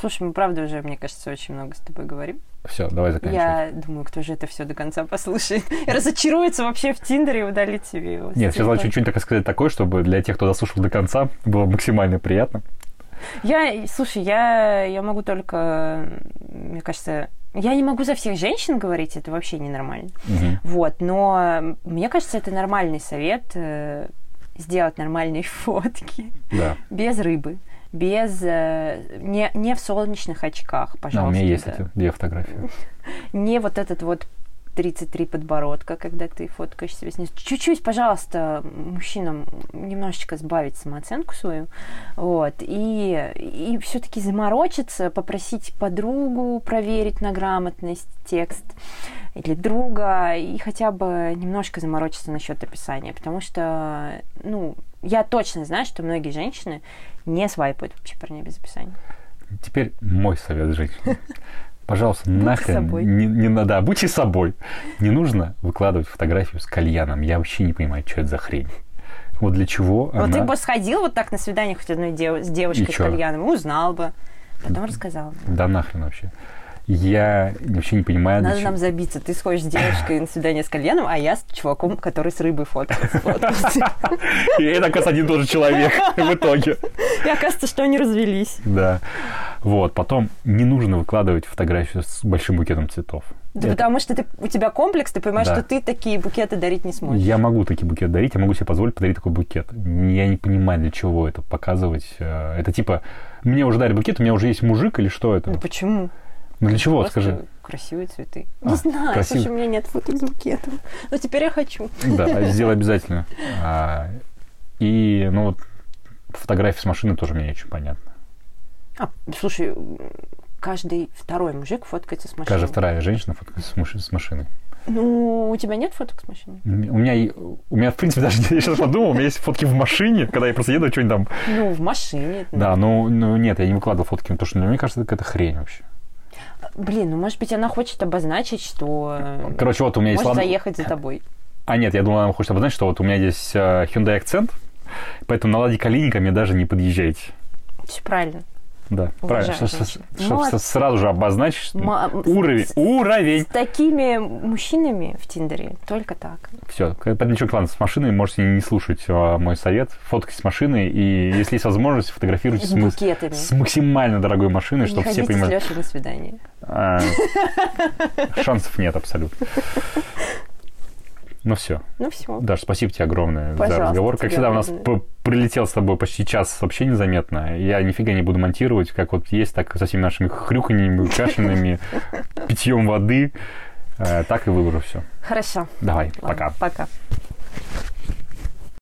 Слушай, мы правда уже, мне кажется, очень много с тобой говорим. Все, давай заканчивать. Я думаю, кто же это все до конца послушает. И разочаруется вообще в Тиндере и удалит себе его. Нет, я чуть-чуть так сказать такое, чтобы для тех, кто дослушал до конца, было максимально приятно. Я, слушай, я, я могу только, мне кажется, я не могу за всех женщин говорить, это вообще ненормально. Угу. Вот, но мне кажется, это нормальный совет э, сделать нормальные фотки да. без рыбы без... Э, не, не в солнечных очках, пожалуйста. Да, у меня есть эти две фотографии. Не вот этот вот 33 подбородка, когда ты фоткаешь себя снизу. Чуть-чуть, пожалуйста, мужчинам немножечко сбавить самооценку свою. Вот. И, и все-таки заморочиться, попросить подругу проверить на грамотность текст или друга, и хотя бы немножко заморочиться насчет описания. Потому что, ну, я точно знаю, что многие женщины не свайпают вообще парней без описания. Теперь мой совет женщине. Пожалуйста, Будьте нахрен собой. не, не надо, будьте собой. Не нужно выкладывать фотографию с кальяном. Я вообще не понимаю, что это за хрень. Вот для чего Вот она... ты бы сходил вот так на свидание хоть одной дев... с девушкой и с кальяном, узнал бы. Потом рассказал. Да нахрен вообще. Я вообще не понимаю... Надо нам забиться. Ты сходишь с девушкой на свидание с кальяном, а я с чуваком, который с рыбой фоткается. И это, оказывается, один тот же человек в итоге. И оказывается, что они развелись. Да. Вот. Потом не нужно выкладывать фотографию с большим букетом цветов. Да это... потому что ты, у тебя комплекс, ты понимаешь, да. что ты такие букеты дарить не сможешь. Я могу такие букеты дарить, я могу себе позволить подарить такой букет. Я не понимаю, для чего это показывать. Э, это типа, мне уже дарят букет, у меня уже есть мужик или что это? Ну почему? Ну для чего, Просто скажи? красивые цветы. А, не знаю, красив... слушай, у меня нет фоток с букетом. Но теперь я хочу. Да, сделай обязательно. А, и, ну, вот фотографии с машины тоже мне очень понятно. А, слушай, каждый второй мужик фоткается с машиной. Каждая вторая женщина фоткается с машиной. Ну, у тебя нет фоток с машиной? У меня, у меня, в принципе, даже, я сейчас подумал, у меня есть фотки в машине, когда я просто еду, что-нибудь там... Ну, в машине. Да, ну, ну нет, я не выкладывал фотки, потому что, мне кажется, это какая-то хрень вообще. Блин, ну может быть она хочет обозначить, что Короче, вот у меня есть может заехать за тобой. А нет, я думал, она хочет обозначить, что вот у меня здесь э, Hyundai Accent, поэтому на Ладе Калиника мне даже не подъезжайте. Все правильно. Да, правильно. Чтобы сразу же обозначить уровень. Уровень. С такими мужчинами в Тиндере только так. Все. Поэтому ничего, ладно, с машиной можете не слушать а, мой совет. Фоткайтесь с машиной, и если есть возможность, фотографируйтесь с, с максимально дорогой машиной, чтобы все понимали. с на свидание. А, шансов нет абсолютно. Ну все. Ну все. Даш, спасибо тебе огромное Пожалуйста, за разговор. Как всегда, у нас прилетел с тобой почти час вообще незаметно. Я нифига не буду монтировать, как вот есть, так со всеми нашими хрюканьями, кашлями, питьем воды. Э, так и выложу все. Хорошо. Давай, пока. Пока.